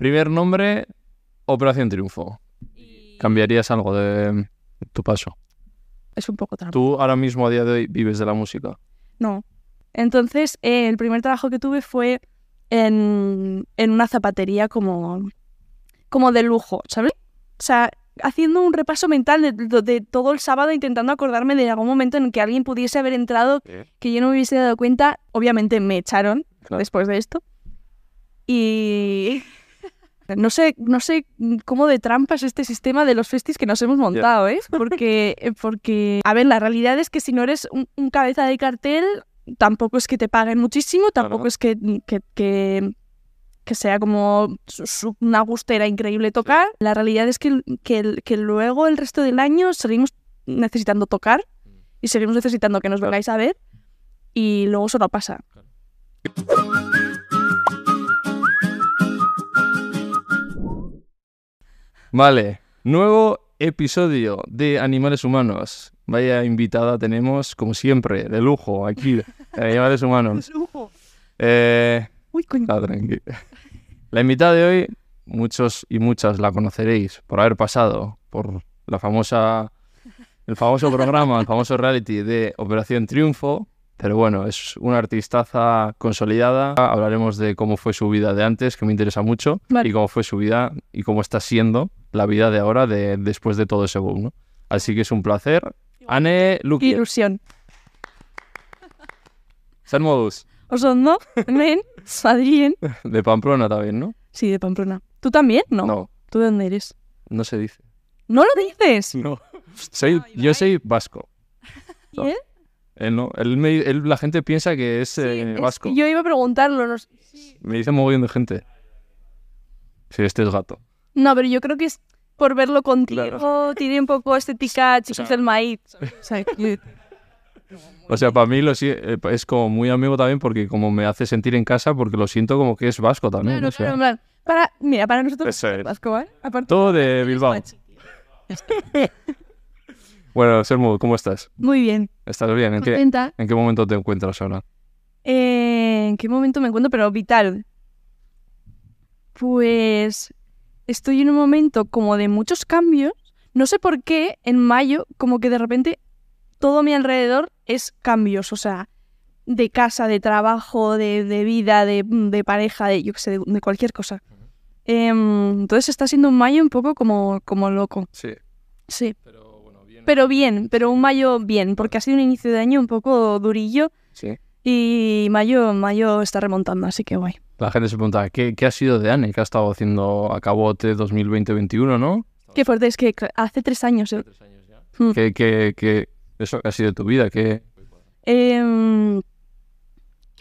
Primer nombre, Operación Triunfo. ¿Cambiarías algo de tu paso? Es un poco trampa. ¿Tú ahora mismo a día de hoy vives de la música? No. Entonces, eh, el primer trabajo que tuve fue en, en una zapatería como, como de lujo, ¿sabes? O sea, haciendo un repaso mental de, de- de todo el sábado, intentando acordarme de algún momento en que alguien pudiese haber entrado que yo no me hubiese dado cuenta. Obviamente me echaron Claro. después de esto. Y no sé, no sé cómo de trampas este sistema de los festis que nos hemos montado, ¿eh? Porque, eh, porque, a ver, la realidad es que si no eres un, un cabeza de cartel, tampoco es que te paguen muchísimo, tampoco es que, que, que, que sea como una gustera increíble tocar. La realidad es que, que, que luego el resto del año seguimos necesitando tocar y seguimos necesitando que nos vengáis a ver y luego eso no pasa. Vale, nuevo episodio de Animales Humanos. Vaya invitada tenemos, como siempre, de lujo aquí, de Animales Humanos. Eh, Uy, coño. Ah. La invitada de hoy, muchos y muchas la conoceréis por haber pasado por la famosa, el famoso programa, el famoso reality de Operación Triunfo. Pero bueno, es una artistaza consolidada. Hablaremos de cómo fue su vida de antes, que me interesa mucho, Vale. y cómo fue su vida y cómo está siendo la vida de ahora, de, después de todo ese boom. ¿no? Así que es un placer. Anne Luki, ilusión. Ser Modus, ¿Os no? Men, Adrien. de Pamplona también, ¿no? Sí, de Pamplona. ¿Tú también? No. No, ¿Tú de dónde eres? no se dice. ¿No lo dices? No. Soy, yo soy vasco. ¿Y él? Él no. Él me- él- la gente piensa que es, eh, Es vasco. yo iba a preguntarlo. No, sé. Me dice mogollón de gente. Sí, este es gato. No, pero yo creo que es por verlo contigo. Claro. Tiene un poco estética chiquis sea- del maíz. O sea, O para mí lo, eh, es como muy amigo también porque como me hace sentir en casa porque lo siento como que es vasco también. claro, o sea, claro, en plan, para, mira, para nosotros es. vasco, ¿eh? Aparte, Todo de Bilbao. Bueno, Sermo, ¿cómo estás? Muy bien. ¿Estás bien? ¿En qué. ¿En qué momento te encuentras ahora? Eh, ¿En qué momento me encuentro? Pero vital. Pues estoy en un momento como de muchos cambios. No sé por qué en mayo, como que de repente todo mi alrededor es cambios. O sea, de casa, de trabajo, de, de vida, de, de pareja, de yo qué sé, de, de cualquier cosa. Em, entonces está siendo un mayo un poco como, como loco. Sí. Sí. Pero bueno, bien. Pero bien, pero un mayo bien, porque ha sido un inicio de año un poco durillo. Sí. Y mayo, mayo está remontando, así que guay. La gente se pregunta, ¿qué, qué ha sido de Anne? ¿Qué ha estado haciendo a cabote 2020-2021, no? Qué fuerte, es que hace tres años. ¿eh? Mm. ¿Qué, qué, qué, eso qué ha sido de tu vida? ¿Qué, Em,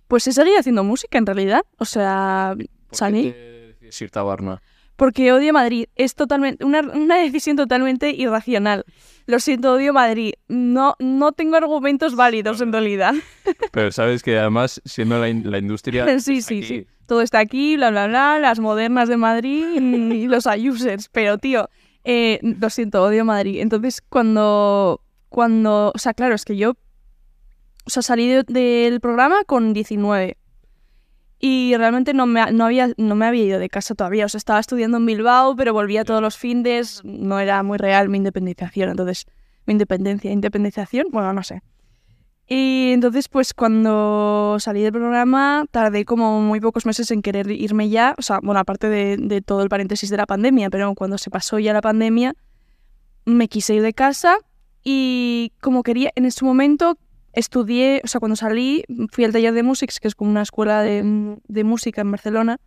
pues he seguido haciendo música en realidad. O sea, salí. Es irte a Barna. Porque odio Madrid. Es totalmente una, una decisión totalmente irracional. Lo siento, odio Madrid. No, no tengo argumentos válidos en realidad. Pero sabes que además, siendo la, in- la industria... Sí, sí, aquí, sí. Todo está aquí, bla, bla, bla, las modernas de Madrid y los users. Pero, tío, eh, lo siento, odio Madrid. Entonces, cuando, cuando, o sea, claro, es que yo, o sea, salí de- del programa con 19 y realmente no me, no, había, no me había ido de casa todavía. O sea, estaba estudiando en Bilbao, pero volvía todos los findes. No era muy real mi independización. Entonces, mi independencia, independización, bueno, no sé. Y entonces, pues cuando salí del programa, tardé como muy pocos meses en querer irme ya. O sea, bueno, aparte de, de todo el paréntesis de la pandemia, pero cuando se pasó ya la pandemia, me quise ir de casa y como quería, en ese momento estudié, o sea, cuando salí, fui al taller de Musics, que es como una escuela de, de música en Barcelona,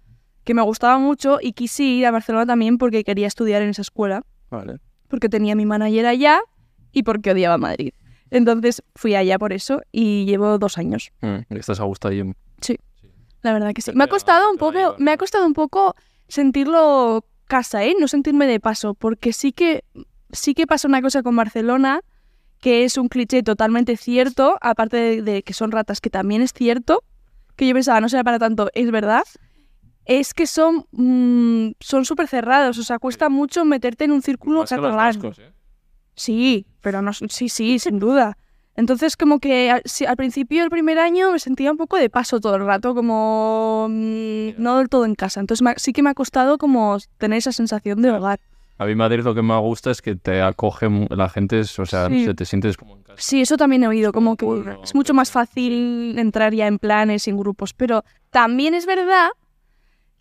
que me gustaba mucho y quise ir a Barcelona también porque quería estudiar en esa escuela Vale. porque tenía mi manager allá y porque odiaba Madrid. Entonces fui allá por eso y llevo dos años. Mm, estás a gusto ahí. La verdad que sí. Me ha costado un poco, me ha costado un poco sentirlo casa, ¿eh? No sentirme de paso, porque sí que sí que pasa una cosa con Barcelona que es un cliché totalmente cierto, aparte de, de que son ratas, que también es cierto, que yo pensaba no será para tanto, es verdad. Es que son mm, son súper cerrados, o sea, cuesta mucho meterte en un círculo catalán. vascos, ¿eh? Sí, pero no, sí, sí, sin duda. Entonces, como que al, si- al principio del primer año me sentía un poco de paso todo el rato, como mm, no del todo en casa. Entonces, me sí que me ha costado como tener esa sensación de hogar. A mí Madrid lo que me gusta es que te acoge la gente, o sea, Sí. sé, te sientes como en casa. Sí, eso también he oído, como que es mucho más fácil entrar ya en planes y en grupos. Pero también es verdad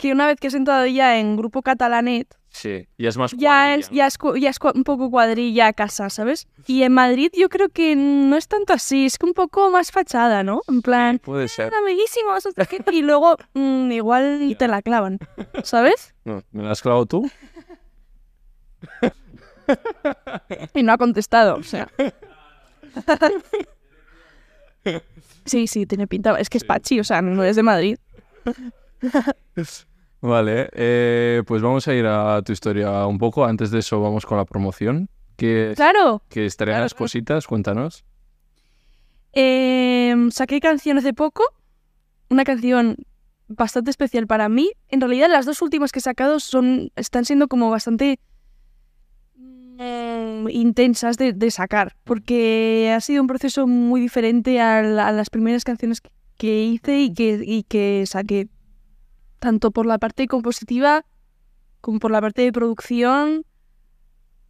que una vez que has entrado ya en grupo catalanet, Sí, y es más ya es, ya ya un poco cuadrilla a casa, ¿sabes? Y en Madrid yo creo que no es tanto así, es que un poco más fachada, ¿no? En plan, Puede ser. "Hola, amiguísimos, no sé qué", y luego mm, igual te la clavan, ¿sabes? No, ¿Me la has clavado tú? Y no ha contestado, o sea. Sí, sí, tiene pinta. Es que es Pachi, o sea, no es de Madrid. Vale, eh, pues vamos a ir a tu historia un poco. Antes de eso vamos con la promoción. Que, Claro. que estrenas claro. cositas, cuéntanos. Eh, saqué canción hace poco. Una canción bastante especial para mí. En realidad, las dos últimas que he sacado son, están siendo como bastante mm, intensas de, de sacar. Porque ha sido un proceso muy diferente a, la- a las primeras canciones que- que hice y que, y que saqué. Tanto por la parte compositiva como por la parte de producción.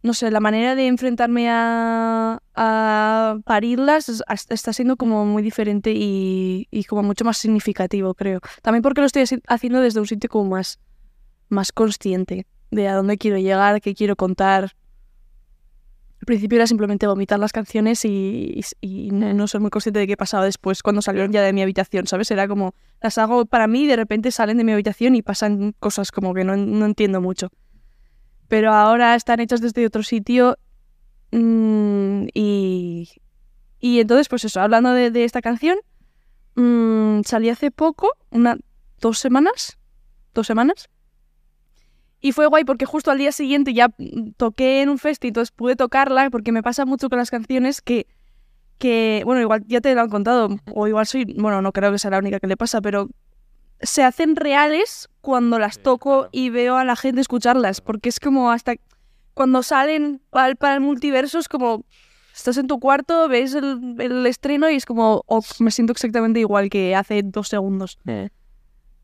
No sé, la manera de enfrentarme a, a parirlas es- as- está siendo como muy diferente y, y como mucho más significativo, creo. También porque lo estoy haci- haciendo desde un sitio como más, más consciente de a dónde quiero llegar, qué quiero contar. Al principio era simplemente vomitar las canciones y, no ser muy consciente de qué pasaba después cuando salieron ya de mi habitación, ¿sabes? Era como, las hago para mí y de repente salen de mi habitación y pasan cosas como que no, no entiendo mucho. Pero ahora están hechas desde otro sitio mm, y, y entonces, pues eso, hablando de, de esta canción, mm, salí hace poco, una, dos semanas, dos semanas, y fue guay porque justo al día siguiente ya mm, toqué en un festi, entonces pude tocarla, porque me pasa mucho con las canciones que, que, bueno, igual ya te lo han contado, o igual soy, bueno, no creo que sea la única que le pasa, pero se hacen reales cuando las toco y veo a la gente escucharlas, porque es como hasta cuando salen para, el multiverso es como estás en tu cuarto, ves el, el estreno y es como oh, me siento exactamente igual que hace dos segundos.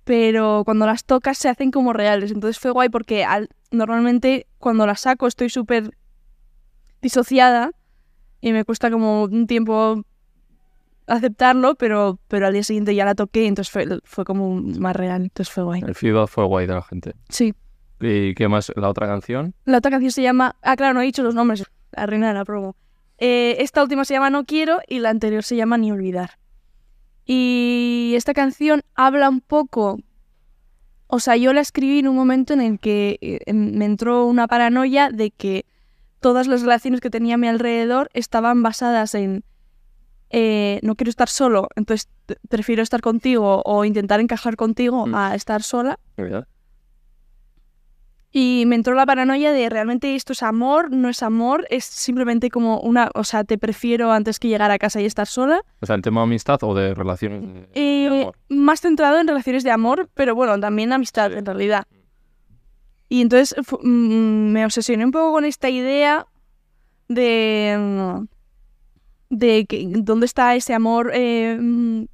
Pero cuando las tocas se hacen como reales, entonces fue guay porque al- normalmente cuando las saco estoy súper disociada y me cuesta como un tiempo aceptarlo, pero, pero al día siguiente ya la toqué, entonces fue, fue como más real, entonces fue guay. El feedback fue guay de la gente. Sí. ¿Y qué más? ¿La otra canción? La otra canción se llama... Ah, claro, no he dicho los nombres. La reina de la promo. Eh, esta última se llama No Quiero y la anterior se llama Ni Olvidar. Y esta canción habla un poco... O sea, yo la escribí en un momento en el que eh, em- me entró una paranoia de que todas las relaciones que tenía a mi alrededor estaban basadas en... eh, no quiero estar solo, entonces prefiero estar contigo o intentar encajar contigo Mm. a estar sola. ¿Verdad? Y me entró la paranoia de realmente esto es amor, no es amor, es simplemente como una, o sea, te prefiero antes que llegar a casa y estar sola. O sea, ¿el tema de amistad o de relaciones de, de Eh, amor? más centrado en relaciones de amor, pero bueno, también amistad Sí. en realidad. Y entonces fu- mm, me obsesioné un poco con esta idea de, mm, de que, dónde está ese amor eh, mm,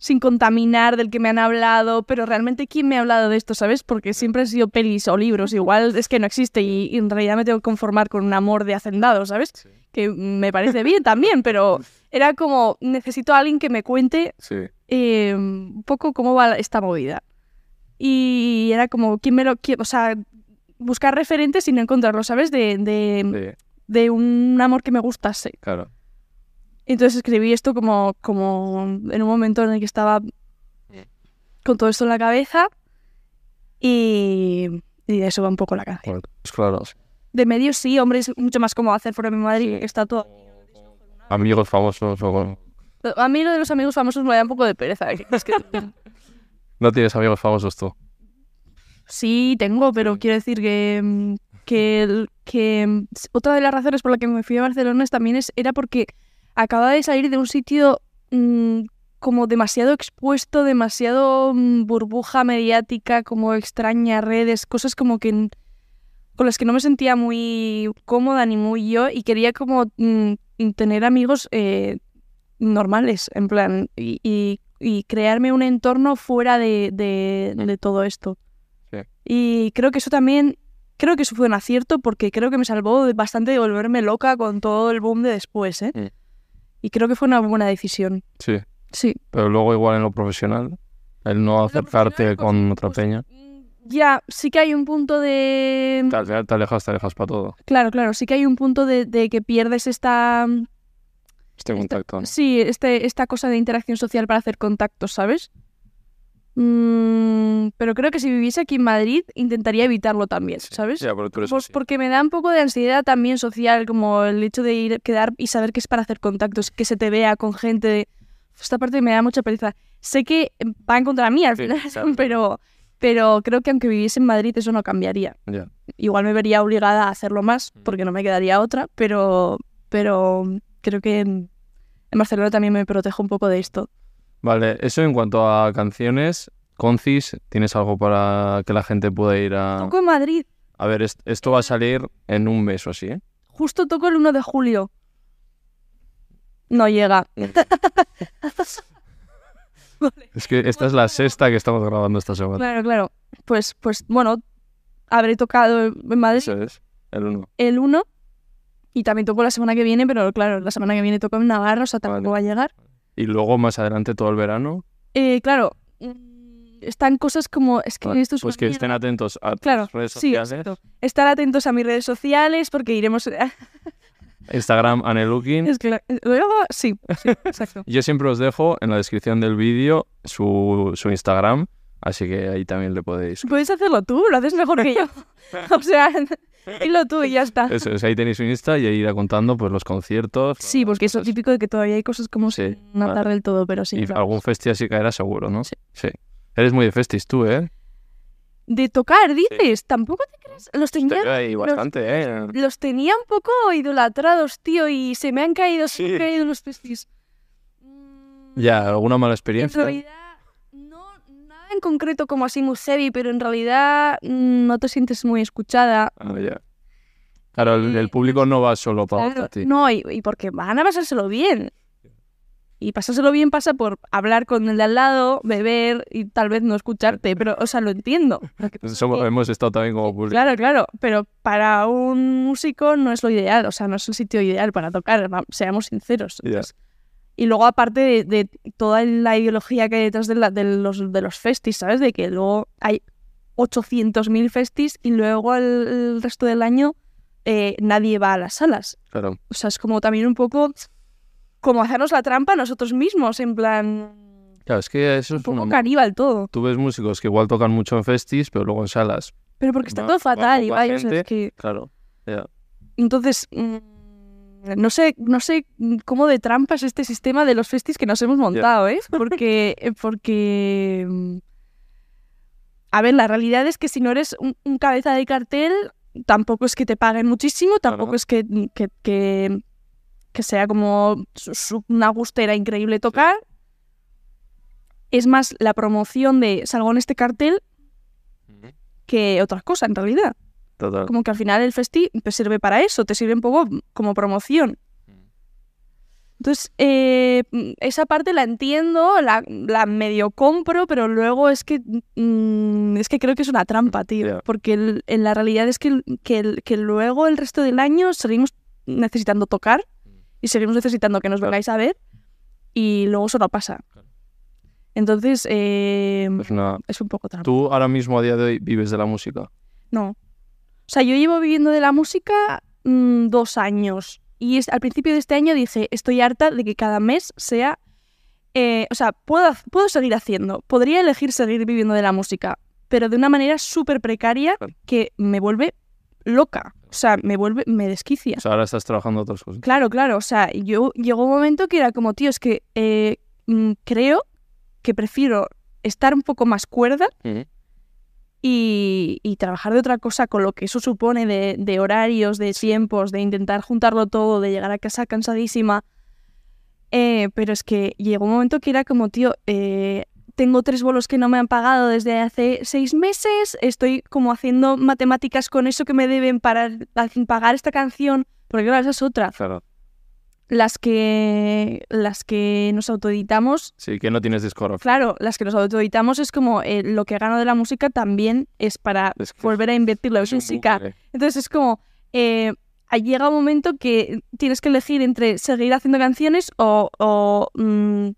sin contaminar del que me han hablado, pero realmente quién me ha hablado de esto, ¿sabes? Porque siempre han sido pelis o libros, igual es que no existe y, y en realidad me tengo que conformar con un amor de hacendado, ¿sabes? Sí. Que me parece bien también, pero era como necesito a alguien que me cuente Sí. eh, un poco cómo va esta movida. Y era como, ¿quién me lo quiere? O sea, buscar referentes y no encontrarlo, ¿sabes? De, de, Sí, de un amor que me gustase. claro. Entonces escribí esto como, como en un momento en el que estaba con todo esto en la cabeza y, y de eso va un poco la canción. Pues claro. De medio sí, hombre, es mucho más cómodo hacer de mi Madrid, que está todo... Amigos famosos o... con- A mí lo de los amigos famosos me da un poco de pereza. Es que No tienes amigos famosos tú. Sí, tengo, pero quiero decir que, mm, que, que mm, otra de las razones por la que me fui a Barcelona es- también es, era porque acababa de salir de un sitio mm, como demasiado expuesto, demasiado mm, burbuja mediática, como extraña, redes, cosas como que con las que no me sentía muy cómoda ni muy yo y quería como mm, tener amigos eh, normales, en plan, y, y- y crearme un entorno fuera de, de- de todo esto. Sí. Y creo que eso también, creo que eso fue un acierto porque creo que me salvó bastante de volverme loca con todo el boom de después, ¿eh? Y creo que fue una buena decisión. Sí, Sí. pero luego igual en lo profesional, el no acercarte profesional, pues- con otra pues, peña, mm, Ya, sí que hay un punto de... al final te alejas, te alejas para todo, Claro, claro, sí que hay un punto de, de que pierdes esta... este contacto. Sí, este, esta cosa de interacción social para hacer contactos, ¿sabes? Mm, pero creo que si viviese aquí en Madrid intentaría evitarlo también, ¿sabes? Ya, Pues porque me da un poco de ansiedad también social, como el hecho de ir, quedar y saber que es para hacer contactos, que se te vea con gente. Esta parte me da mucha pereza. Sé que va en contra mí al Sí, final, pero, pero creo que aunque viviese en Madrid eso no cambiaría. Igual me vería obligada a hacerlo más, porque no me quedaría otra, pero, pero creo que en, en Barcelona también me protejo un poco de esto. Vale, eso en cuanto a canciones, Concis, ¿tienes algo para que la gente pueda ir a... Toco en Madrid, A ver, est- esto va a salir en un mes o así, ¿eh? justo toco el 1 de julio. No llega. Es que esta es la sexta que estamos grabando esta semana. Claro, claro. Pues, pues bueno, habré tocado en Madrid Eso es, el uno. el 1 y también toco la semana que viene, pero claro, la semana que viene toco en Navarra, o sea, tampoco Vale. va a llegar. Y luego más adelante todo el verano. Eh, claro, mm, están cosas como... Es que Vale, esto es pues que mierda. estén atentos a Claro, tus redes sí, sociales. exacto. Estar atentos a mis redes sociales porque iremos... Instagram, Anelooking. Es que la- sí, sí, exacto. Yo siempre os dejo en la descripción del vídeo su, su Instagram, así que ahí también le podéis. Puedes hacerlo tú, lo haces mejor que yo. o sea, dilo tú y ya está. Eso es, ahí tenéis su Insta y ahí irá contando pues los conciertos. Sí, porque es típico de que todavía hay cosas como Sí, matar vale. del todo, pero sí. y claro. algún festi así caerá seguro, ¿no? Sí. Eres muy de festis tú, ¿eh? De tocar, dices, tampoco te creas. Los Te tenía, ahí bastante, ¿eh? los tenía un poco idolatrados, tío, y se me han caído, se me Sí. han caído los festis. Ya, alguna mala En experiencia. realidad, no, en concreto como así muy heavy, pero en realidad mm, no te sientes muy escuchada. Ah, ya. Claro, el, el público no va solo para Claro, ti. no, y, y porque van a pasárselo bien. Y pasárselo bien pasa por hablar con el de al lado, beber y tal vez no escucharte, pero, o sea, lo entiendo. Somos- hemos estado también como público. Claro, claro, pero para un músico no es lo ideal, o sea, no es el sitio ideal para tocar, seamos sinceros. Entonces, Y luego, aparte de, de toda la ideología que hay detrás de, la- de los, de los festis, ¿sabes? De que luego hay 800.000 festis y luego el, el resto del año eh, nadie va a las salas. Claro. O sea, es como también un poco como hacernos la trampa nosotros mismos, en plan, Claro, es que eso un es poco una... caníbal todo. Tú ves músicos que igual tocan mucho en festis, pero luego en salas. Pero porque está Va- todo fatal, Ibai, o sea, es que... Claro. Entonces, mm, no sé, no sé cómo de trampa es este sistema de los festis que nos hemos montado, ¿eh? Porque, porque, mm, a ver, la realidad es que si no eres un, un cabeza de cartel, tampoco es que te paguen muchísimo, tampoco Claro. es que, que, que, que sea como una gustera increíble tocar. Es más la promoción de salgo en este cartel que otra cosa, en realidad. Total. Como que al final el festi te sirve para eso, te sirve un poco como promoción. Entonces, eh, mm, esa parte la entiendo, la, la medio compro, pero luego es que mm, es que creo que es una trampa, tío. Ya. Porque el- en la realidad es que, que, que luego el resto del año seguimos necesitando tocar y seguimos necesitando que nos vengáis a ver y luego eso no pasa. Entonces, eh, es un poco trampa. Tú ahora mismo a día de hoy vives de la música. No. O sea, yo llevo viviendo de la música mm, dos años. Y es- al principio de este año dije, estoy harta de que cada mes sea... eh, o sea, puedo, puedo seguir haciendo. Podría elegir seguir viviendo de la música, pero de una manera súper precaria que me vuelve loca. O sea, me vuelve... me desquicia. O sea, ahora estás trabajando otras cosas. Claro, claro. O sea, yo llegó un momento que era como, tío, es que eh, mm, creo que prefiero estar un poco más cuerda. Y, y trabajar de otra cosa con lo que eso supone de, de horarios, de tiempos, de intentar juntarlo todo, de llegar a casa cansadísima. Eh, pero es que llegó un momento que era como, tío, eh, tengo tres bolos que no me han pagado desde hace seis meses, estoy como haciendo matemáticas con eso que me deben para pagar esta canción, porque claro, esa es otra. Claro. Las que las que nos autoeditamos, Sí, que no tienes discografía. claro, las que nos autoeditamos es como eh, lo que gano de la música también es para Es que volver a invertirlo en música. bucle. Entonces es como, eh, llega un momento que tienes que elegir entre seguir haciendo canciones o, o, mm,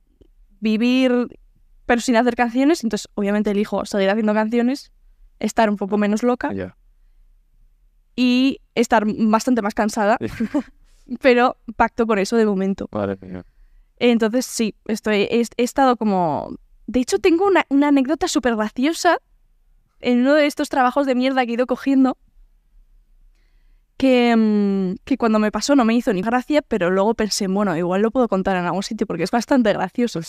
vivir pero sin hacer canciones. Entonces obviamente elijo seguir haciendo canciones, estar un poco menos loca y estar bastante más cansada, pero pacto con eso de momento. Madre mía. Entonces sí, estoy, he, he estado como... De hecho tengo una, una anécdota súper graciosa en uno de estos trabajos de mierda que he ido cogiendo que, mm, que cuando me pasó no me hizo ni gracia, pero luego pensé, bueno, igual lo puedo contar en algún sitio porque es bastante gracioso.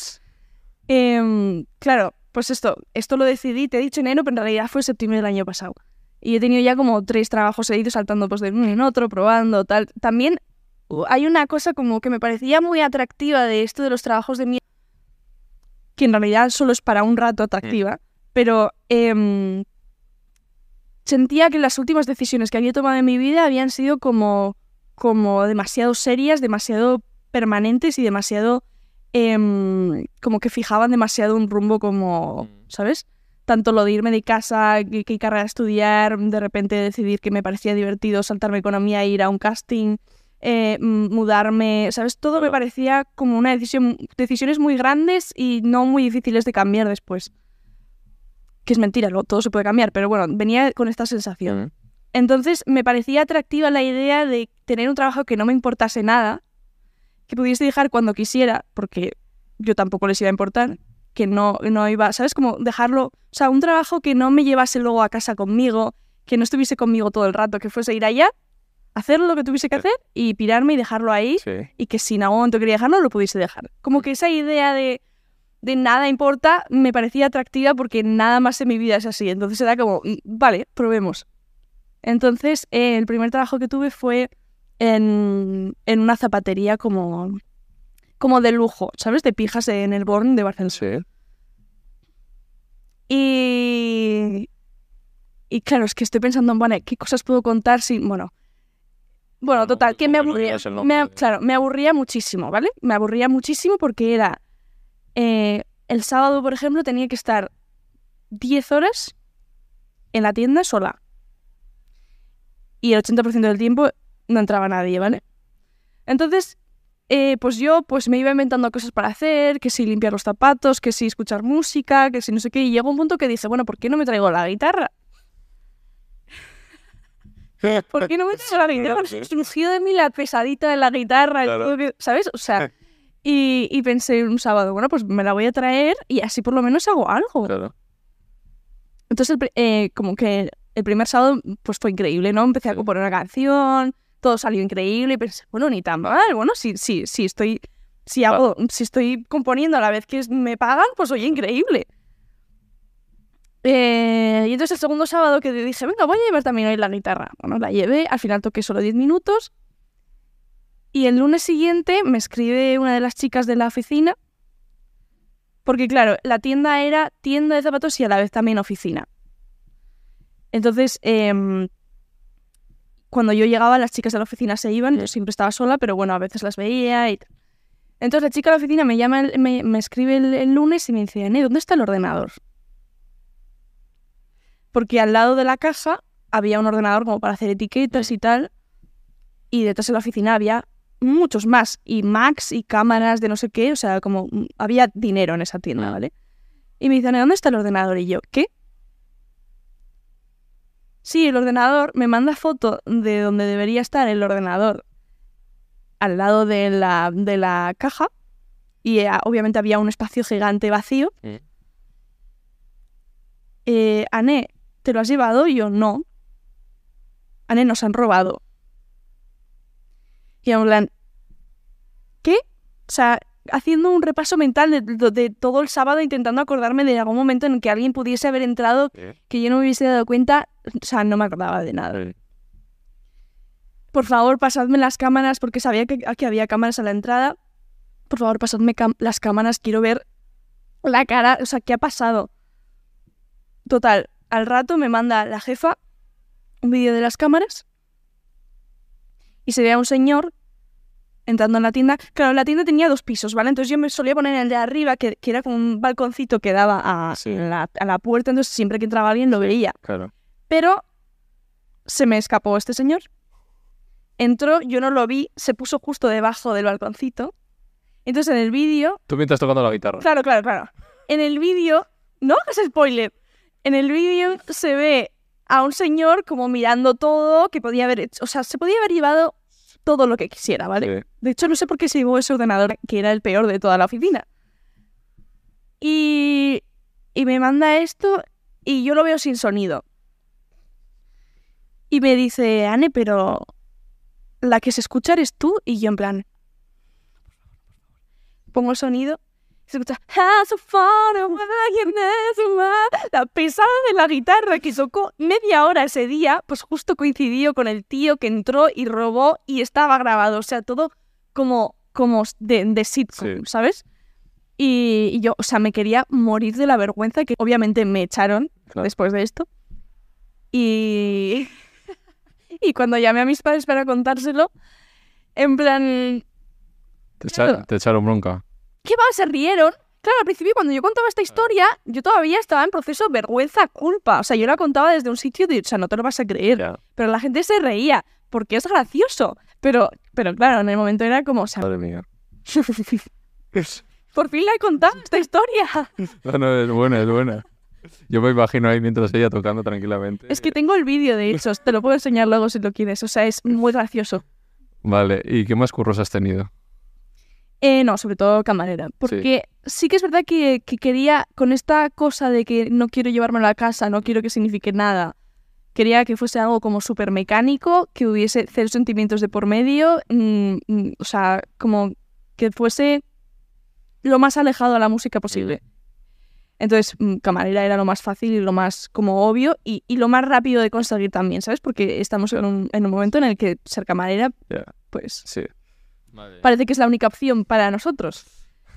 Em, claro, pues esto, esto lo decidí, te he dicho enero, pero en realidad fue septiembre del año pasado. Y he tenido ya como tres trabajos seguidos saltando pues de uno en otro, probando, tal. También hay una cosa como que me parecía muy atractiva de esto de los trabajos de mierda, que en realidad solo es para un rato atractiva, pero em, sentía que las últimas decisiones que había tomado en mi vida habían sido como, como demasiado serias, demasiado permanentes y demasiado em, como que fijaban demasiado un rumbo como, Mm. ¿sabes? Tanto lo de irme de casa, qué carrera estudiar, de repente decidir que me parecía divertido saltarme economía e ir a un casting, eh, mudarme, ¿sabes? Todo me parecía como una decisión, decisiones muy grandes y no muy difíciles de cambiar después. Que es mentira, lo- todo se puede cambiar, pero bueno, venía con esta sensación. Entonces me parecía atractiva la idea de tener un trabajo que no me importase nada, que pudiese dejar cuando quisiera, porque yo tampoco les iba a importar, que no, no iba, ¿sabes? Como dejarlo, o sea, un trabajo que no me llevase luego a casa conmigo, que no estuviese conmigo todo el rato, que fuese ir allá, hacer lo que tuviese que hacer y pirarme y dejarlo ahí, Sí. y que si en algún momento quería dejarlo, lo pudiese dejar. Como que esa idea de, de nada importa me parecía atractiva porque nada más en mi vida es así. Entonces era como, mm, vale, probemos. Entonces, eh, el primer trabajo que tuve fue en, en una zapatería como, como de lujo, ¿sabes? De pijas en el Born de Barcelona. Sí. Y, y claro, es que estoy pensando, bueno, ¿qué cosas puedo contar sin, bueno, bueno, No, total, que me aburría, me- claro, me aburría muchísimo, ¿vale? Me aburría muchísimo porque era, eh, el sábado, por ejemplo, tenía que estar 10 horas en la tienda sola. Y el 80% del tiempo no entraba nadie, ¿vale? Entonces, eh, pues yo pues me iba inventando cosas para hacer, que si limpiar los zapatos, que si escuchar música, que si no sé qué. Y llegó un punto que dije, bueno, ¿por qué no me traigo la guitarra? ¿Por qué no me la guitarra? Surgió de mí la pesadita de la guitarra, Claro. que- ¿sabes? O sea, y, y pensé un sábado, bueno, pues me la voy a traer y así por lo menos hago algo. Claro. Entonces, eh, como que el primer sábado, pues fue increíble, ¿no? Empecé a Sí. componer una canción, todo salió increíble y pensé, bueno, ni tan mal, bueno, si, si, si estoy, si hago, si estoy componiendo a la vez que me pagan, pues oye, increíble. Eh, y entonces el segundo sábado que dije, venga, voy a llevar también hoy la guitarra. Bueno, la llevé, al final toqué solo 10 minutos. Y el lunes siguiente me escribe una de las chicas de la oficina, porque claro, la tienda era tienda de zapatos y a la vez también oficina. Entonces, em, cuando yo llegaba, las chicas de la oficina se iban, yo siempre estaba sola, pero bueno, a veces las veía y tal. Entonces la chica de la oficina me llama, me, me escribe el, el lunes y me dice, ¿dónde está el ordenador? Porque al lado de la caja había un ordenador como para hacer etiquetas y tal, y detrás de la oficina había muchos más, y Macs y cámaras de no sé qué, o sea, como mm, había dinero en esa tienda, Mm. ¿vale? Y me dice, Ane, ¿dónde está el ordenador? Y yo, ¿qué? Sí, el ordenador me manda foto de donde debería estar el ordenador al lado de la, de la caja y eh, obviamente había un espacio gigante vacío. Mm. Eh, Ané, ¿te lo has llevado? Y yo, no. Ané, nos han robado. Y en plan, ¿qué? O sea, haciendo un repaso mental de, de- de todo el sábado intentando acordarme de algún momento en que alguien pudiese haber entrado que yo no me hubiese dado cuenta, o sea, no me acordaba de nada. Por favor, pasadme las cámaras porque sabía que, que había cámaras a la entrada. Por favor, pasadme las cámaras, quiero ver la cara, o sea, ¿qué ha pasado? Total, al rato me manda la jefa un vídeo de las cámaras y se ve a un señor entrando en la tienda. Claro, la tienda tenía dos pisos, ¿vale? Entonces yo me solía poner en el de arriba, que, que era como un balconcito que daba a, Sí. la, a la puerta, entonces siempre que entraba alguien lo veía. Claro. Pero se me escapó este señor. Entró, yo no lo vi, se puso justo debajo del balconcito. Entonces en el vídeo Tú mientras tocando la guitarra. Claro, claro, claro. En el vídeo, no hagas spoiler. En el vídeo se ve a un señor como mirando todo, que podía haber hecho, o sea, se podía haber llevado todo lo que quisiera, ¿vale? Sí. De hecho, no sé por qué se llevó ese ordenador, que era el peor de toda la oficina. Y, y me manda esto y yo lo veo sin sonido. Y me dice, Anne, pero la que se escucha eres tú. Y yo en plan, pongo el sonido. Se escucha "Ah, so far away in this world". la pesada de la guitarra que tocó media hora ese día, pues justo coincidió con el tío que entró y robó y estaba grabado. O sea, todo como, como de, de sitcom, Sí. ¿sabes? Y, y yo, o sea, me quería morir de la vergüenza que obviamente me echaron Claro. después de esto. Y, y cuando llamé a mis padres para contárselo, en plan, Te, echa- Claro. te echaron bronca. ¿Qué va? Se rieron. Claro, al principio cuando yo contaba esta historia, yo todavía estaba en proceso vergüenza, culpa. O sea, yo la contaba desde un sitio de, o sea, no te lo vas a creer. Pero la gente se reía, porque es gracioso. Pero, pero claro, en el momento era como, o sea, Madre mía. por fin la he contado esta historia. No, no, es buena, es buena. Yo me imagino ahí mientras ella tocando tranquilamente. Es que tengo el vídeo, de hecho, te lo puedo enseñar luego si lo quieres. O sea, es muy gracioso. Vale, ¿y qué más curros has tenido? Eh, no, sobre todo camarera. Porque sí, que es verdad que, que quería, con esta cosa de que no quiero llevármelo a casa, no quiero que signifique nada, quería que fuese algo como súper mecánico, que hubiese cero sentimientos de por medio, mm, mm, o sea, como que fuese lo más alejado a la música posible. Entonces, mm, camarera era lo más fácil y lo más como obvio y, y lo más rápido de conseguir también, ¿sabes? Porque estamos en un, en un momento en el que ser camarera, pues Sí. Parece que es la única opción para nosotros.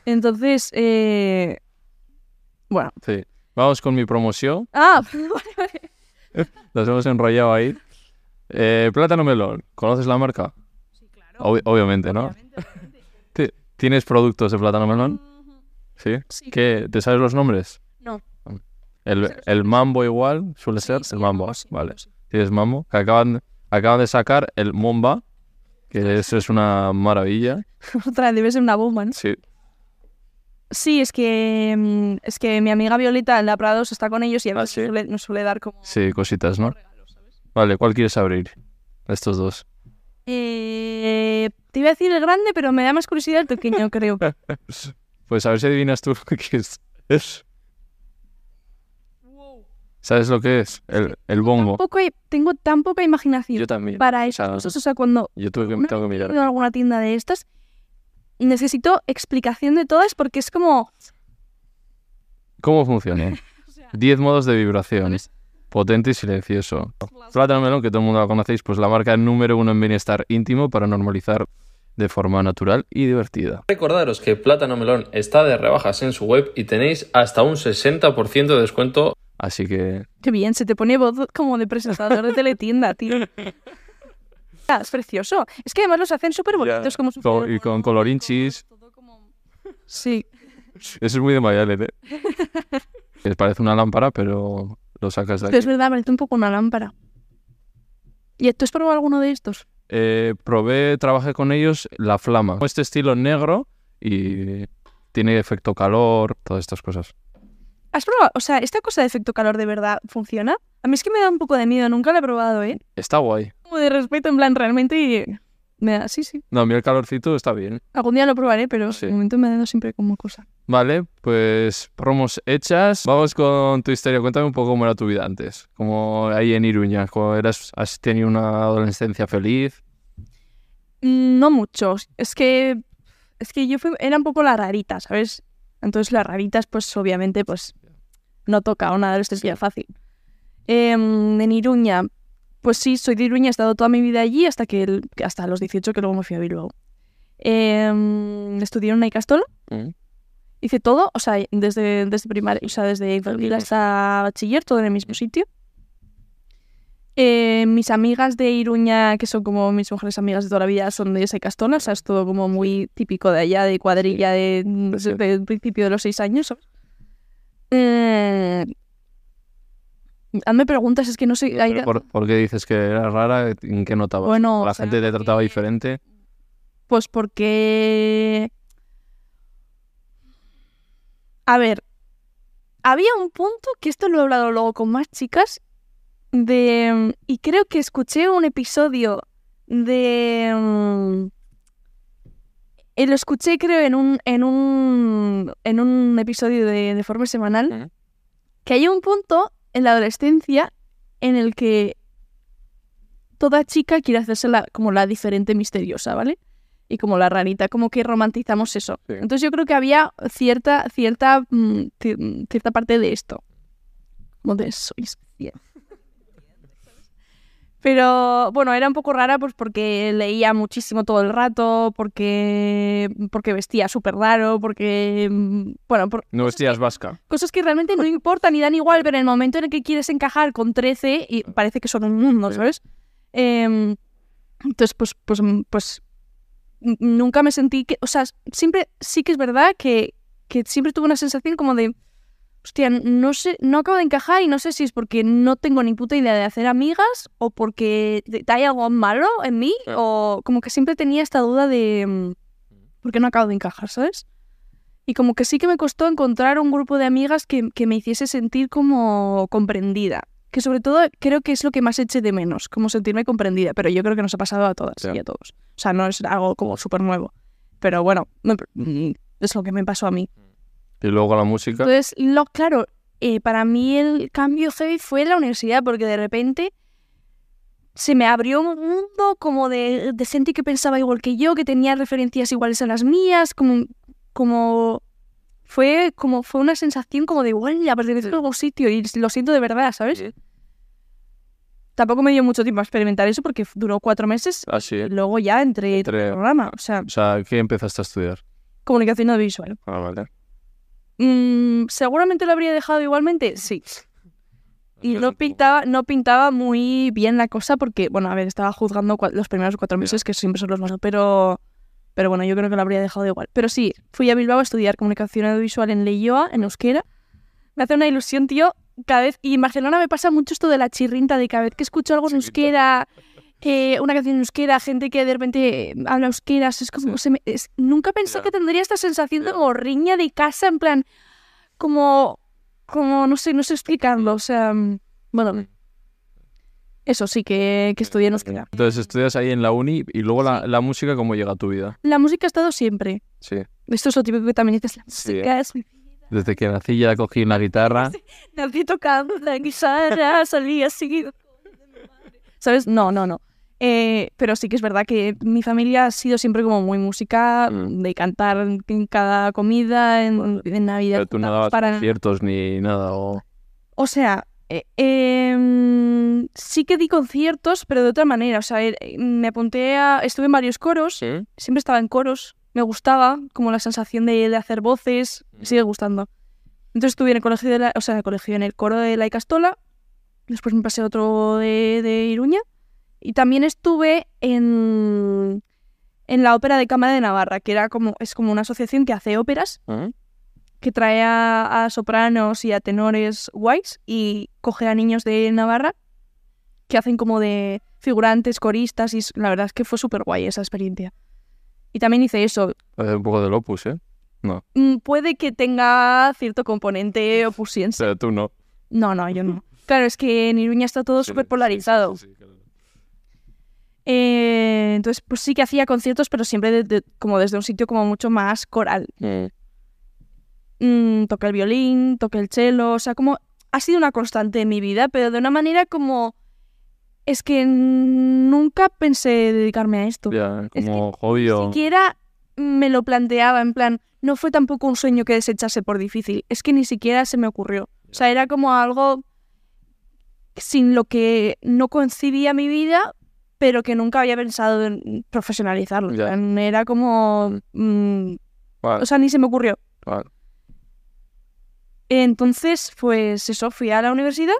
Entonces, eh... bueno. Sí. Vamos con mi promoción. Ah, vale, vale. Las hemos enrollado ahí. Eh, Plátano Melón. ¿Conoces la marca? Sí, claro. Obvi- obviamente, ¿no? Ti- ¿Tienes productos de Plátano Melón? ¿Sí? Sí. ¿Qué? ¿Te sabes los nombres? No. El, el mambo igual suele ser Sí, el mambo. sí, Vale. sí. Tienes mambo. Que acaban, acaban de sacar el Momba. Que eso es una maravilla. Otra, debe ser una bomba, ¿no? Sí. Sí, es que mm, es que mi amiga Violeta en la Prados está con ellos y a Ah, veces ¿sí? nos, suele, nos suele dar como Sí, cositas, ¿no? regalos, ¿sabes? Vale, ¿cuál quieres abrir? Estos dos. Eh, te iba a decir el grande, pero me da más curiosidad el pequeño, creo. Pues a ver si adivinas tú lo que es. Es. ¿Sabes lo que es? El, el bongo. Tampoco hay- tengo tan poca imaginación Yo también. para O esas sea, cosas. O sea, cuando Yo tuve que, tengo que mirar. ido a alguna tienda de estas, necesito explicación de todas porque es como... ¿Cómo funciona? 10 modos de vibración. Potente y silencioso. Plátano Melón, que todo el mundo la conocéis, pues la marca número uno en bienestar íntimo para normalizar de forma natural y divertida. Recordaros que Plátano Melón está de rebajas en su web y tenéis hasta un 60% de descuento Así que Qué bien, se te pone voz como de presentador de teletienda, tío. Ah, Es precioso. Es que además los hacen súper bonitos, como súper Con- y con colorinchis. como- Sí. Eso es muy de Mayalen, ¿eh? Les parece una lámpara, pero lo sacas de Pero es aquí. verdad, parece un poco una lámpara. ¿Y tú has probado alguno de estos? Eh, probé, trabajé con ellos la flama. Este estilo negro y tiene efecto calor, todas estas cosas. ¿Has probado? O sea, ¿esta cosa de efecto calor de verdad funciona? A mí es que me da un poco de miedo, nunca lo he probado, ¿eh? Está guay. Como de respeto, en plan, realmente me da... Sí, sí. No, a mí el calorcito está bien. Algún día lo probaré, pero Sí. de momento me ha dado siempre como cosa. Vale, pues promos hechas. Vamos con tu historia. Cuéntame un poco cómo era tu vida antes. Como ahí en Iruña. ¿Cómo eras, ¿Has tenido una adolescencia feliz? Mm, No muchos. Es que. Es que yo fui, era un poco la rarita, ¿sabes? Entonces las raritas, pues obviamente, pues no toca una adolescencia fácil. Em, en Iruña, pues sí, soy de Iruña, he estado toda mi vida allí hasta que el- hasta los 18 que luego me fui a Bilbao. Em, estudié en una Mm. hice todo, o sea, desde, desde primaria, o sea, desde infantil hasta bachiller, todo en el mismo sitio. Eh, mis amigas de Iruña, que son como mis mejores amigas de toda la vida, son de esa Castona, o sea, es todo como muy típico de allá, de cuadrilla, de, principio de los seis años. ¿sabes? Eh, hazme preguntas, es que no sé. hay- ¿Por, por qué dices que era rara? ¿En qué notabas? Bueno, ¿La o sea, gente te trataba diferente? Pues porque... A ver, había un punto, que esto lo he hablado luego con más chicas, de... Y creo que escuché un episodio de... mm, eh, lo escuché creo en un, en un, en un episodio de, de forma semanal, que hay un punto en la adolescencia en el que toda chica quiere hacerse la- como la diferente misteriosa, ¿vale? Y como la rarita, como que romantizamos eso. Sí. Entonces yo creo que había cierta, cierta, mm, ci- cierta parte de esto. Como de soy especial. Pero bueno, era un poco rara pues porque leía muchísimo todo el rato, porque, porque vestía súper raro, porque... mm, Bueno, por, No vestías vasca. cosas que realmente no importan y dan igual, pero en el momento en el que quieres encajar con 13 y parece que son un mundo. ¿sabes? Em, entonces, pues, pues, mm, pues nunca me sentí que, o sea, siempre sí que es verdad que, que siempre tuve una sensación como de, hostia, no sé, no acabo de encajar y no sé si es porque no tengo ni puta idea de hacer amigas o porque hay algo malo en mí o como que siempre tenía esta duda de, mm, ¿por qué no acabo de encajar, ¿sabes? Y como que sí que me costó encontrar un grupo de amigas que, que me hiciese sentir como comprendida. Que sobre todo creo que es lo que más eché de menos, como sentirme comprendida. Pero yo creo que nos ha pasado a todas y a todos. O sea, no es algo como súper nuevo. Pero bueno, mm, es lo que me pasó a mí. Y luego la música. Entonces, lo, claro, eh, para mí el cambio heavy fue la universidad, porque de repente se me abrió un mundo como de, de gente que pensaba igual que yo, que tenía referencias iguales a las mías, como, como fue como fue una sensación como de igual ya pertenezco a algún sitio y lo siento de verdad, ¿sabes? Sí. Tampoco me dio mucho tiempo a experimentar eso porque duró cuatro meses Así, y luego ya entré en el programa, o sea, O sea, ¿qué empezaste a estudiar? comunicación audiovisual. Ah, vale. Mm, Seguramente lo habría dejado igualmente, sí. Y no pintaba, no pintaba muy bien la cosa porque, bueno, a ver, estaba juzgando los primeros cuatro meses, que siempre son los más... Pero, pero bueno, yo creo que lo habría dejado igual. Pero sí, fui a Bilbao a estudiar comunicación audiovisual en Leioa, en euskera. Me hace una ilusión, tío, cada vez... Y en Barcelona me pasa mucho esto de la chirrinta, de cada vez que escucho algo en euskera, eh, una canción en euskera, gente que de repente eh, habla euskera, es como... se me- es- nunca pensé que tendría esta sensación de como riña de casa, en plan... Como... Como, no sé, no sé explicarlo, o sea... mm, Bueno, eso sí, que, que estudié en euskera. Entonces estudias ahí en la uni y luego la, la música, ¿cómo llega a tu vida? La música ha estado siempre. Sí. Esto es lo típico que también dices, la Sí. música es mi Desde que nací ya cogí la guitarra. Nací tocando la guitarra, salí así. ¿Sabes? No, no, no. Eh, pero sí que es verdad que mi familia ha sido siempre como muy música, Mm. de cantar en cada comida, en, Navidad. Pero tú no dabas para- conciertos ni nada. O... O sea, eh, em, sí que di conciertos, pero de otra manera. O sea, eh, me apunté a... Estuve en varios coros, Sí. siempre estaba en coros, me gustaba, como la sensación de, de hacer voces, me sigue gustando. Entonces estuve en el colegio, de la, o sea, en el colegio, en el coro de la Icastola, después me pasé a otro de, de Iruña, y también estuve en, en la ópera de Cámara de Navarra, que era como, es como una asociación que hace óperas, que trae a, a sopranos y a tenores guays, y coge a niños de Navarra, que hacen como de figurantes, coristas, y la verdad es que fue súper guay esa experiencia. Y también hice eso, Hace un poco del opus, ¿eh? Mm, puede que tenga cierto componente opusiense. Pero tú no. No, no, yo no. Claro, es que en Iruña está todo súper sí, polarizado. sí. Eh, entonces, pues sí que hacía conciertos, pero siempre de- de- como desde un sitio como mucho más coral. Mm. Mm, toqué el violín, toqué el cello, o sea, como ha sido una constante en mi vida, pero de una manera como... Es que nunca pensé dedicarme a esto. Ya, Es que como hobby o... Ni siquiera me lo planteaba, en plan, no fue tampoco un sueño que desechase por difícil, es que ni siquiera se me ocurrió. O sea, era como algo sin lo que no concibía mi vida, pero que nunca había pensado en profesionalizarlo. Ya. Era como... mm, Vale, o sea, ni se me ocurrió. vale. Entonces, pues eso, fui a la universidad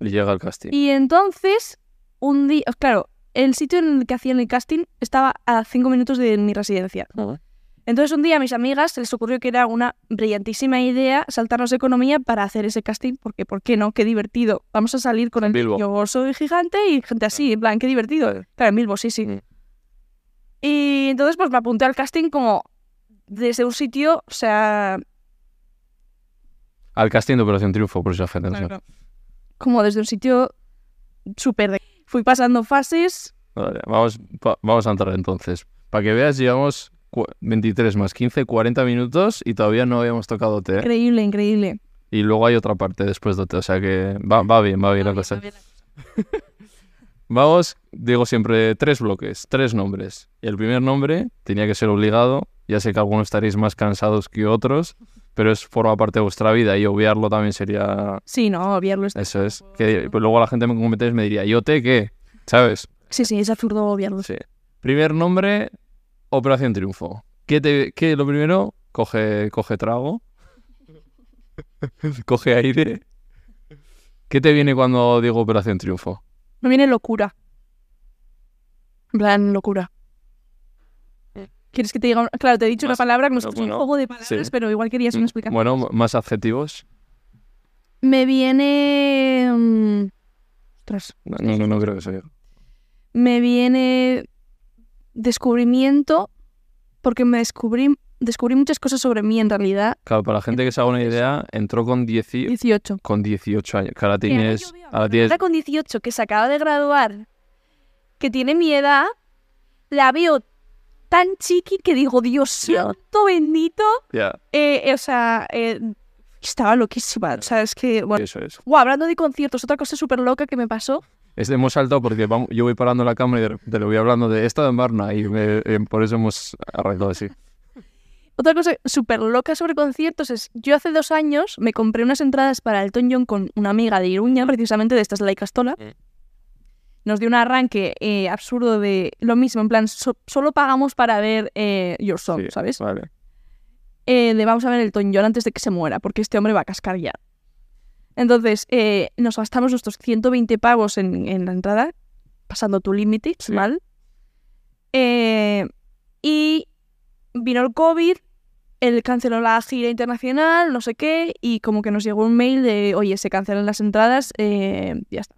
Y llega al casting. Y entonces, un día, claro, el sitio en el que hacían el casting estaba a cinco minutos de mi residencia. Ah. Entonces un día a mis amigas se les ocurrió que era una brillantísima idea saltarnos economía para hacer ese casting, porque ¿por qué no? Qué divertido. Vamos a salir con el Bilbo. yo soy gigante y gente así, en plan, qué divertido. Claro, en Bilbo, sí, sí. Mm. Y entonces pues me apunté al casting como desde un sitio, o sea, Al casting de Operación Triunfo, por si la gente no como desde un sitio súper... de- Fui pasando fases, Vale, vamos, va- vamos a entrar entonces. Para que veas, llevamos cu- 23 más 15, 40 minutos y todavía no habíamos tocado té. increíble, increíble. Y luego hay otra parte después de té, o sea que va, va bien, va bien la cosa. Vamos, digo siempre tres bloques, tres nombres. Y el primer nombre tenía que ser obligado. Ya sé que algunos estaréis más cansados que otros, pero es forma parte de vuestra vida y obviarlo también sería... Sí, no, obviarlo está. Eso es. Que pues luego la gente me comentáis me diría, ¿yo té qué? ¿Sabes? Sí, sí, es absurdo obviarlo. Sí. Primer nombre, Operación Triunfo. ¿Qué te, qué, lo primero? Coge, coge trago. coge aire. ¿Qué te viene cuando digo Operación Triunfo? Me viene locura. En plan, locura. ¿Quieres que te diga? una- Claro, te he dicho Más- una palabra que no no, es un bueno, juego de palabras, sí. pero igual querías una explicación. Bueno, más adjetivos. Me viene... mm, Ostras. No, no, no, no creo que sea yo. Me viene descubrimiento porque me descubrí, descubrí muchas cosas sobre mí en realidad. Claro, para la gente que se haga una idea, entró con, 10 18. con 18 años. Que ahora tienes... Ahora tienes... con 18 que se acaba de graduar, que tiene mi edad, la veo tan chiqui que digo, Dios santo bendito. Ya, Eh, eh, o sea, eh, estaba loquísima. O sea, es que, bueno. eso es. Guau, hablando de conciertos, otra cosa súper loca que me pasó. Es de hemos saltado porque vamos, yo voy parando la cámara y de repente le voy hablando de esta de Barna y me- eh, por eso hemos arrancado así. Otra cosa súper loca sobre conciertos es, yo hace dos años me compré unas entradas para Elton John con una amiga de Iruña, precisamente de estas de la Icastola. Mm. Nos dio un arranque eh, absurdo de lo mismo, en plan, so- solo pagamos para ver eh, Your Song, Sí, ¿sabes? Vale. eh, de vamos a ver el Elton John antes de que se muera, porque este hombre va a cascar ya. Entonces, eh, nos gastamos nuestros 120 pavos en, en la entrada, pasando tu límite, Sí. mal. Eh, y vino el COVID, él canceló la gira internacional, no sé qué, y como que nos llegó un mail de, oye, se cancelan las entradas, eh, ya está.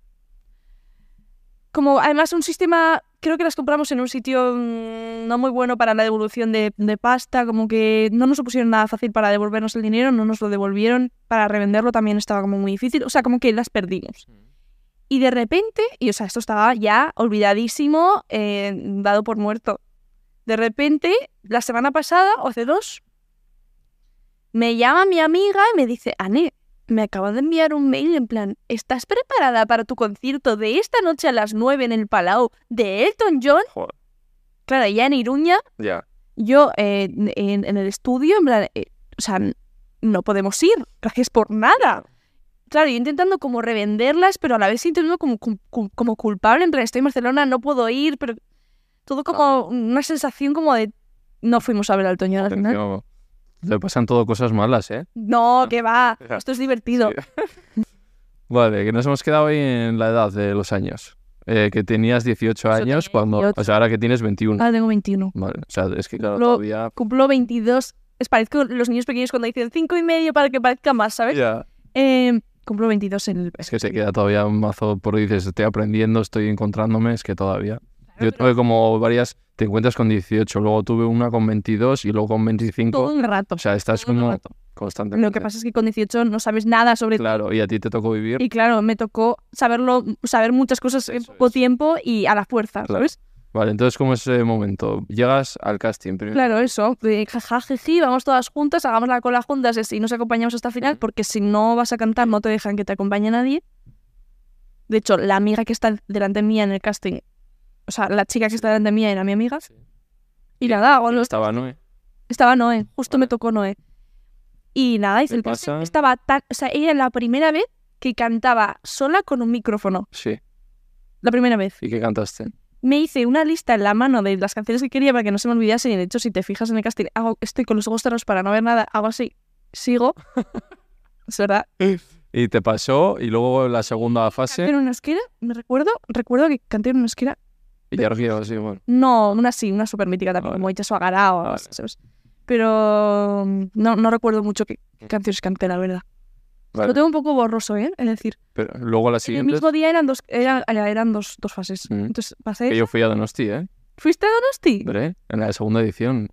Como además un sistema, creo que las compramos en un sitio mm, no muy bueno para la devolución de, de pasta, como que no nos pusieron nada fácil para devolvernos el dinero, no nos lo devolvieron, para revenderlo también estaba como muy difícil, o sea, como que las perdimos. Y de repente, y o sea, esto estaba ya olvidadísimo, eh, dado por muerto. De repente, la semana pasada, o hace dos, me llama mi amiga y me dice, Anne, me acaba de enviar un mail en plan, ¿estás preparada para tu concierto de esta noche a las 9 en el Palau de Elton John? Joder. Claro, ya en Iruña, Ya. yo eh, en, en el estudio, en plan, eh, o sea, no podemos ir, gracias por nada. Claro, yo intentando como revenderlas, pero a la vez sintiendo como, cum- como culpable, en plan, estoy en Barcelona, no puedo ir, pero todo como una sensación como de no fuimos a ver al Toño al final. Le pasan todo cosas malas, ¿eh? No, que va, esto es divertido. Vale, que nos hemos quedado ahí en la edad de los años. Eh, que tenías 18 Eso años cuando... 18. O sea, ahora que tienes 21. Ahora tengo 21. Vale, o sea, es que claro, todavía... Cumplo 22. Es parezco los niños pequeños cuando dicen cinco y medio para que parezca más, ¿sabes? Ya. Eh, cumplo 22 en el... Es que se queda todavía un mazo por dices, estoy aprendiendo, estoy encontrándome, es que todavía. Yo tuve como varias, te encuentras con 18, luego tuve una con 22 y luego con 25. Todo un rato. O sea, estás todo el como rato. constantemente. Lo que pasa es que con 18 no sabes nada sobre Claro, y a ti te tocó vivir. Y claro, me tocó saberlo, saber muchas cosas en Eso poco es. tiempo y a la fuerza, Claro. ¿sabes? Vale, entonces, ¿cómo es ese momento? Llegas al casting primero. Claro, eso. De jaja, jiji, vamos todas juntas, hagamos la cola juntas y nos acompañamos hasta el final, porque si no vas a cantar no te dejan que te acompañe nadie. De hecho, la amiga que está delante mía en el casting, o sea, la chica que está delante mía era mi amiga. Sí. Y nada, bueno, Estaba Noé. estaba Noé, justo me Vale. tocó Noé. Y nada, hice ¿Qué el casting. pasa? Estaba tan, o sea, era la primera vez que cantaba sola con un micrófono. Sí. La primera vez. ¿Y qué cantaste? me hice una lista en la mano de las canciones que quería para que no se me olvidasen. Y de hecho, si te fijas en el casting, hago, estoy con los ojos cerrados para no ver nada, hago así, sigo. es verdad. Y te pasó, y luego la segunda Canté fase, en una esquina, me recuerdo, recuerdo que canté en una esquina. Así, bueno. No, una sí, una súper mítica también, Vale. como Icha Suagarao, Vale. ¿sabes? Pero mm, no, no recuerdo mucho qué, qué canciones canté, la verdad. Vale. Lo tengo un poco borroso, ¿eh? Es decir, Pero luego la en el siguiente, mismo día eran dos, eran, eran dos, dos fases. Mm. Entonces, pasé. que yo fui a Donosti, ¿eh? ¿Fuiste a Donosti? Hombre, en la segunda edición.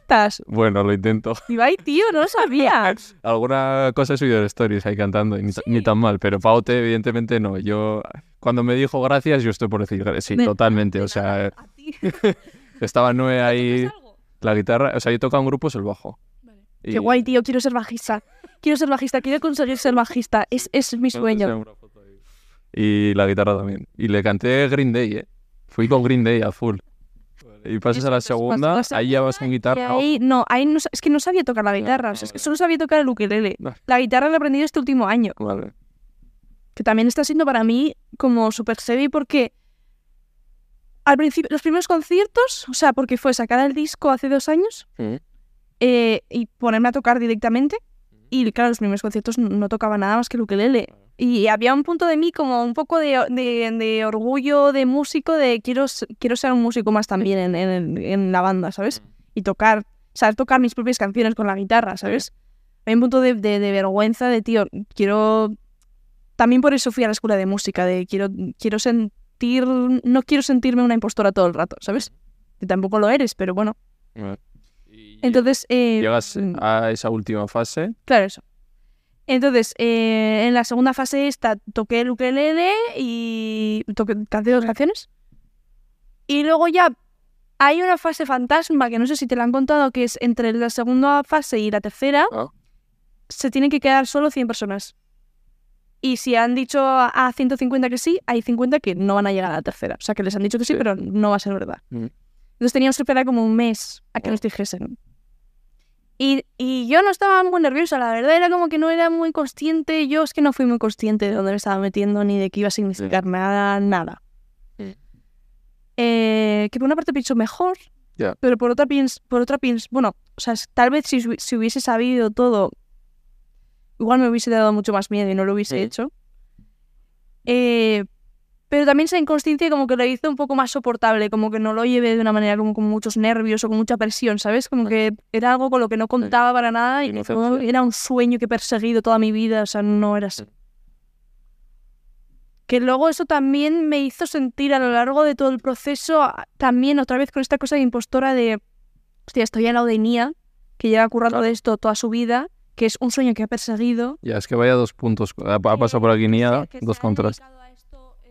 ¿Estás? bueno, lo intento. Ibai, tío, no lo sabía. Alguna cosa he subido de stories ahí cantando, y ni, ta- ni tan mal, pero Paute, evidentemente, no. Yo, cuando me dijo gracias, yo estoy por decir gra- sí, totalmente. O sea, estaba Noé ahí, la guitarra, o sea, yo tocaba en grupos el bajo. Vale. Y- Qué guay, tío, quiero ser bajista. Quiero ser bajista, quiero conseguir ser bajista. Es, es mi sueño. Y la guitarra también. Y le canté Green Day, ¿eh? Fui con Green Day a full. Y pasas a la segunda, pasas ahí ya vas con guitarra. ahí, no, ahí no, es que no sabía tocar la guitarra. no, o sea, es que vale. solo sabía tocar el ukelele. La guitarra la he aprendido este último año. Vale. Que también está siendo para mí como súper heavy porque al principio, los primeros conciertos, o sea, porque fue sacar el disco hace dos años eh, y ponerme a tocar directamente. Y claro, los primeros conciertos no, tocaba nada más que el ukelele. Y había un punto de mí como un poco de, de- de orgullo de músico, de quiero, quiero ser un músico más también en, en- en la banda, ¿sabes? Y tocar, saber tocar mis propias canciones con la guitarra, ¿sabes? Hay un punto de, de- de vergüenza de, tío, quiero... También por eso fui a la escuela de música, de quiero, quiero sentir... No quiero sentirme una impostora todo el rato, ¿sabes? Que tampoco lo eres, pero bueno. Entonces... eh, llegas mm, a esa última fase. Claro, eso. Entonces, eh, en la segunda fase esta toqué el ukelele y toqué, canté dos canciones. Y luego ya hay una fase fantasma que no sé si te la han contado, que es entre la segunda fase y la tercera, Ah. se tienen que quedar solo 100 personas. Y si han dicho a a 150 que sí, hay 50 que no van a llegar a la tercera. O sea, que les han dicho que sí, Sí. pero no va a ser verdad. Mm. Entonces teníamos que esperar como un mes a que Oh. nos dijesen. Y, y yo no estaba muy nerviosa, la verdad era como que no era muy consciente. Yo es que no fui muy consciente de dónde me estaba metiendo ni de qué iba a significar nada, nada. Eh, que por una parte pienso mejor, pero por otra pienso, por otra pienso, bueno, o sea, tal vez si, si hubiese sabido todo, igual me hubiese dado mucho más miedo y no lo hubiese Sí. hecho. Eh, pero también esa inconsciencia como que lo hizo un poco más soportable, como que no lo llevé de una manera como con muchos nervios o con mucha presión, ¿sabes? Como que era algo con lo que no contaba para nada y era un sueño que he perseguido toda mi vida, o sea, no era así. Que luego eso también me hizo sentir a lo largo de todo el proceso, también otra vez con esta cosa de impostora de, hostia, estoy al lado de Nia, que lleva currando de esto toda su vida, que es un sueño que ha perseguido. Ya, es que vaya dos puntos. Ha, pasado por aquí Nia, dos se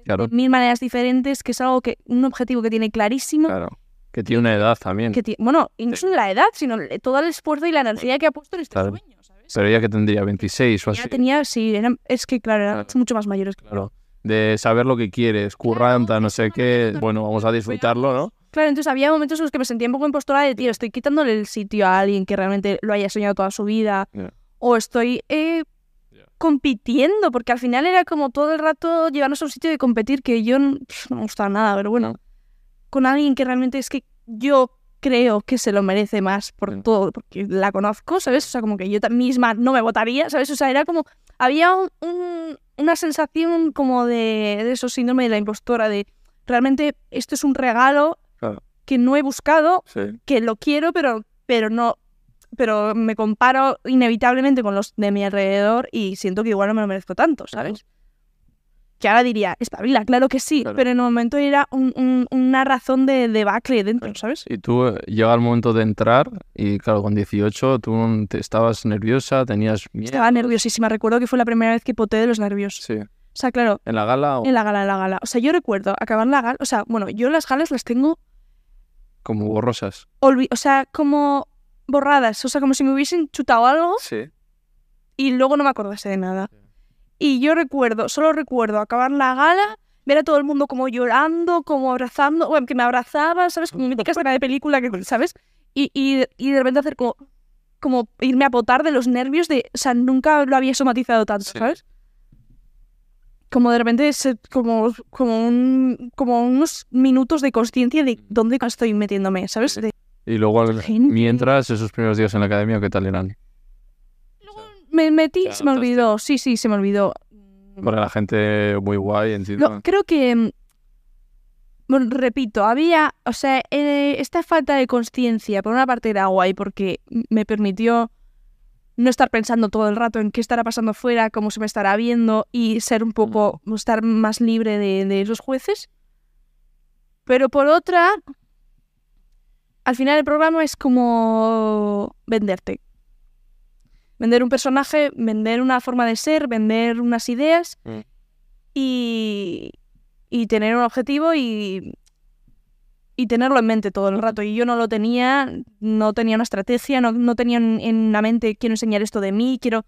Claro. De mil maneras diferentes, que es algo que, un objetivo que tiene clarísimo. Claro. Que tiene una edad también. Que bueno, y no solo la edad, sino todo el esfuerzo y la energía que ha puesto en este Claro. sueño, ¿sabes? Pero ella que tendría 26 o así. Ya tenía, sí, es que claro, eran Claro. mucho más mayores. Claro. De saber lo que quieres, curranta, no sé qué. Bueno, vamos a disfrutarlo, ¿no? Claro, entonces había momentos en los que me sentía un poco impostora de, tío, estoy quitándole el sitio a alguien que realmente lo haya soñado toda su vida. O estoy eh. Compitiendo, porque al final era como todo el rato llevarnos a un sitio de competir que yo no me gustaba nada, pero bueno, con alguien que realmente es que yo creo que se lo merece más por Ya. todo, porque la conozco, ¿sabes? O sea, como que yo misma no me votaría, ¿sabes? O sea, era como, había un- un- una sensación como de, de eso, síndrome de la impostora, de realmente esto es un regalo Claro. que no he buscado, Sí. que lo quiero, pero, pero no, pero me comparo inevitablemente con los de mi alrededor y siento que igual no me lo merezco tanto, ¿sabes? Que ahora diría, espabila, claro que sí, Claro. pero en el momento era un- un- una razón de debacle dentro, ¿sabes? Y tú eh, llega el momento de entrar y claro, con 18 tú te estabas nerviosa, tenías miedo. Estaba nerviosísima, recuerdo que fue la primera vez que poté de los nervios. Sí. O sea, claro, ¿En la gala o en la gala, en la gala. O sea, yo recuerdo acabar la gala, o sea, bueno, yo las galas las tengo como borrosas? olvi- o sea, como borradas, o sea, como si me hubiesen chutado algo Sí. y luego no me acordase de nada. Y yo recuerdo, solo recuerdo acabar la gala, ver a todo el mundo como llorando, como abrazando, bueno, que me abrazaba, ¿sabes? Como mítica escena de película, que, ¿sabes? Y, y, y de repente hacer como, como irme a potar de los nervios de, o sea, nunca lo había somatizado tanto, Sí. ¿sabes? Como de repente, se- como, como, un, como unos minutos de conciencia de dónde estoy metiéndome, ¿sabes? De- Y luego, Gente. mientras, esos primeros días en la academia, ¿qué tal eran? me me metí, se me olvidó. Sí, sí, se me olvidó. Porque la gente muy guay encima. No, creo que. mm, Bueno, repito, había. O sea, eh, esta falta de conciencia, por una parte era guay porque me permitió no estar pensando todo el rato en qué estará pasando fuera, cómo se me estará viendo y ser un poco. estar más libre de, de esos jueces. Pero por otra. Al final el programa es como venderte. Vender un personaje, vender una forma de ser, vender unas ideas Mm. y, y tener un objetivo y, y tenerlo en mente todo el rato. Y yo no lo tenía, no tenía una estrategia, no, no tenía en, la mente quiero enseñar esto de mí, quiero...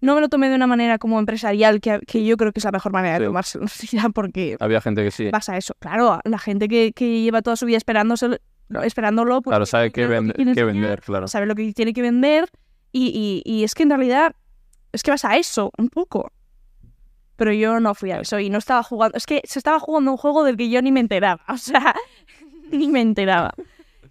No me lo tomé de una manera como empresarial, que, que yo creo que es la mejor manera Sí. de tomárselo, porque Había gente que sí. pasa eso. Claro, la gente que, que lleva toda su vida esperándose, esperándolo, Claro, sabe qué, vende- qué enseñar, vender, claro. sabe lo que tiene que vender y, y- y es que en realidad es que vas a eso, un poco. Pero yo no fui a eso y no estaba jugando. Es que se estaba jugando un juego del que yo ni me enteraba. O sea, ni me enteraba.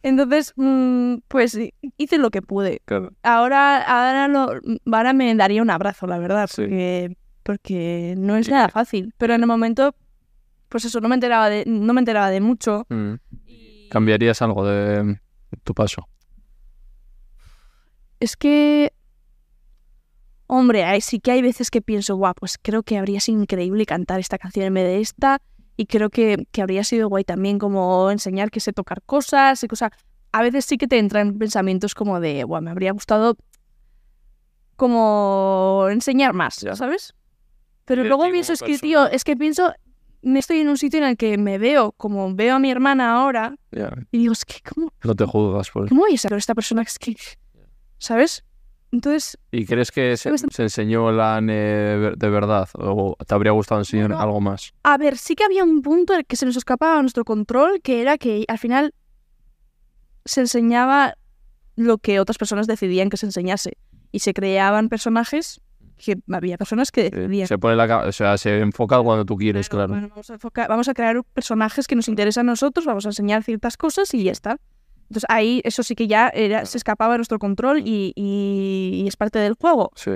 Entonces, mm, pues hice lo que pude. Claro. Ahora, ahora, lo, ahora me daría un abrazo, la verdad, Sí. porque, porque no es Sí. nada fácil. Pero en el momento, pues eso, no me enteraba de, no me enteraba de mucho. Mm. ¿Cambiarías algo de tu paso? Es que. Hombre, sí que hay veces que pienso, guau, pues creo que habría sido increíble cantar esta canción en vez de esta. Y creo que, que habría sido guay también como enseñar que sé tocar cosas y cosas. A veces sí que te entran pensamientos como de, guau, me habría gustado como enseñar más, Ya. ¿sabes? Pero luego pienso, es que, tío, es que pienso, estoy en un sitio en el que me veo como veo a mi hermana ahora Ya, y digo, es que, ¿cómo, No te juzgas por eso. cómo saber esta persona? Es que, ¿sabes? Entonces, ¿Y crees que se, se enseñó la ANE de verdad? ¿O te habría gustado enseñar Bueno, algo más? A ver, sí que había un punto en el que se nos escapaba a nuestro control, que era que al final se enseñaba lo que otras personas decidían que se enseñase. Y se creaban personajes que había personas que Eh, decidían. Se pone la o sea, se enfoca cuando tú quieres, Claro, claro. bueno, vamos, a enfocar- vamos a crear personajes que nos interesan a nosotros, vamos a enseñar ciertas cosas y ya está. Entonces ahí eso sí que ya era, se escapaba de nuestro control y, y- y es parte del juego. Sí.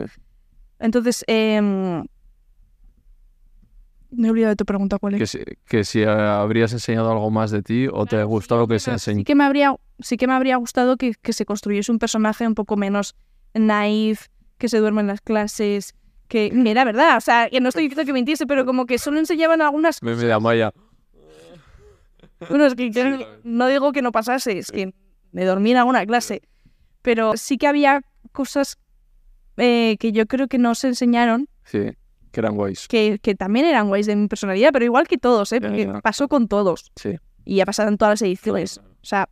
Entonces, em, me he olvidado de tu pregunta, ¿cuál es? Que si, que si eh, habrías enseñado algo más de ti o te Claro, sí, gustó lo que se enseñó. Sí que me habría, sí que me habría gustado que, que se construyese un personaje un poco menos naif, que se duerme en las clases, que era verdad, o sea, que no estoy diciendo que mintiese, pero como que solo enseñaban algunas Meme de Amaya. Bueno, es que yo no digo que no pasase, es que me dormí en alguna clase. Pero sí que había cosas eh, que yo creo que no se enseñaron, Sí, que eran guays. que, que también eran guays de mi personalidad, pero igual que todos, ¿eh? Porque pasó con todos. Sí. Y ha pasado en todas las ediciones. O sea,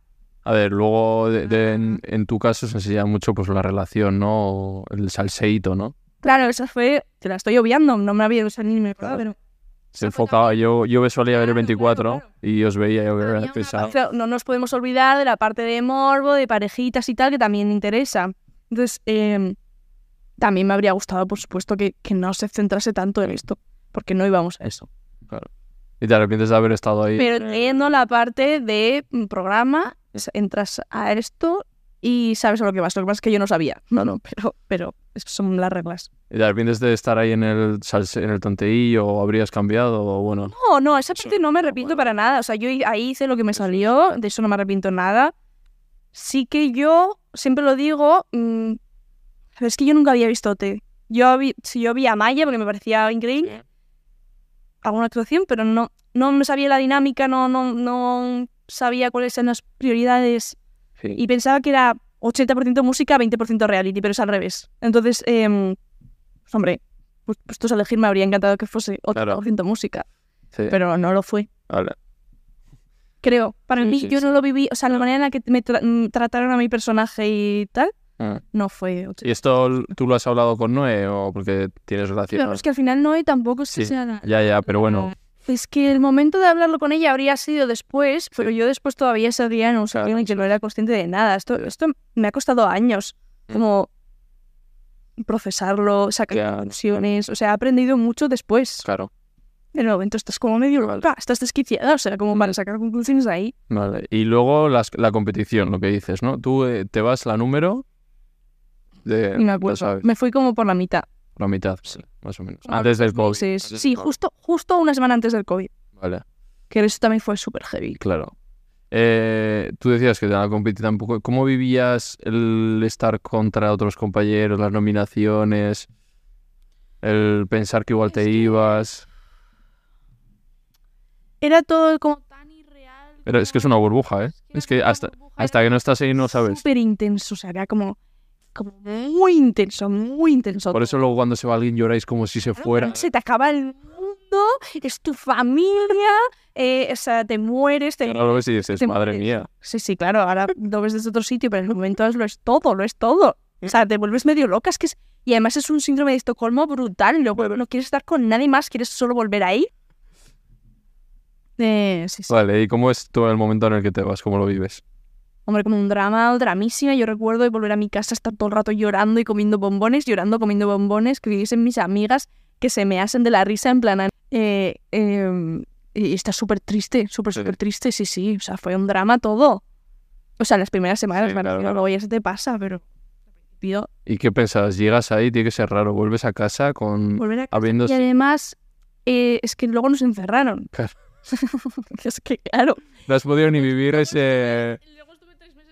A ver, luego de- de- en, en tu caso se enseña mucho pues la relación, ¿no? O El salseíto, ¿no? claro, esa fue. Te la estoy obviando, no me había o sea, ni me Claro. pero. Se enfocaba, yo, yo solía ver el Claro, 24 claro, claro. y os veía yo una pesado. no nos podemos olvidar de la parte de morbo, de parejitas y tal, que también interesa. Entonces, eh, también me habría gustado, por supuesto, que, que no se centrase tanto en esto, porque no íbamos a eso. Y te arrepientes de haber estado ahí. Pero teniendo la parte de mm, programa, entras a esto y sabes a lo que vas. Lo que pasa es que yo no sabía. No, no, pero, pero son las reglas. ¿Y te arrepientes de estar ahí en el, en el tonteillo o habrías cambiado o bueno? No, no, esa parte no me arrepiento para nada. O sea, yo ahí hice lo que me salió, de eso no me arrepiento nada. Sí que yo, siempre lo digo, mm, pero es que yo nunca había visto OT. Yo vi, sí, yo vi a Maya porque me parecía increíble, alguna actuación, pero no, no me sabía la dinámica, no, no, no sabía cuáles eran las prioridades Sí. y pensaba que era 80% música, 20% reality, pero es al revés. Entonces, pues, hombre, pues, puestos a elegir me habría encantado que fuese 80% música, sí. pero no lo fue. Creo. Para Sí, mí, yo no lo viví, o sea, la manera en la que me tra- mm, trataron a mi personaje y tal, Ah. no fue. ¿Y esto tú lo has hablado con Noé o porque tienes relación? Claro, es que al final no, y tampoco es que Sí, sea Ya, ya, pero bueno, Es que el momento de hablarlo con ella habría sido después, pero yo después todavía un sitio en el que no era consciente de nada. Esto, esto me ha costado años, Mm. como procesarlo, sacar conclusiones. O sea, he aprendido mucho después. claro. En el momento estás como medio Vale. loca, estás desquiciada, o sea, como para sacar conclusiones ahí. Vale. Y luego las- la competición, lo que dices, ¿no? Tú eh, te vas la número De, Ni me acuerdo. sabes, Me fui como por la mitad. La mitad, vale, más o menos. Como Antes del COVID. Sí, justo, justo una semana antes del COVID. Vale, Que eso también fue súper heavy. claro. Eh, tú decías que te la competí tampoco. ¿Cómo vivías el estar contra otros compañeros, las nominaciones? El pensar que igual te ibas. Era todo como tan irreal. Pero es que es una burbuja, ¿eh? Es que hasta, hasta que no estás ahí no sabes. Súper intenso, o sea, era como, como muy intenso, muy intenso. Por eso luego cuando se va alguien lloráis como si se fuera. Se te acaba el mundo, es tu familia, eh, o sea, te mueres, te... Ahora lo ves y dices, madre mueres". mía. Sí, sí, claro, ahora lo ves desde otro sitio, pero en el momento lo es todo, lo es todo. O sea, te vuelves medio loca, es que es... Y además es un síndrome de Estocolmo brutal, luego no quieres estar con nadie más, quieres solo volver ahí. Eh, sí, sí. Vale, ¿y cómo es todo el momento en el que te vas? ¿Cómo lo vives? Hombre, como un drama, dramísima. Yo recuerdo de volver a mi casa, estar todo el rato llorando y comiendo bombones, llorando, comiendo bombones, que viviesen mis amigas, que se me hacen de la risa en plan... Eh, eh, y está súper triste, súper, Sí. súper triste, sí, sí. O sea, fue un drama todo. O sea, en las primeras semanas, Sí, me claro, claro. luego ya se te pasa, pero... principio, ¿Y qué pensabas? Llegas ahí, tiene que ser raro. Vuelves a casa con... Volver a casa. habiendo... Y además, eh, es que luego nos encerraron. Claro. es que, claro. No has podido ni vivir ese...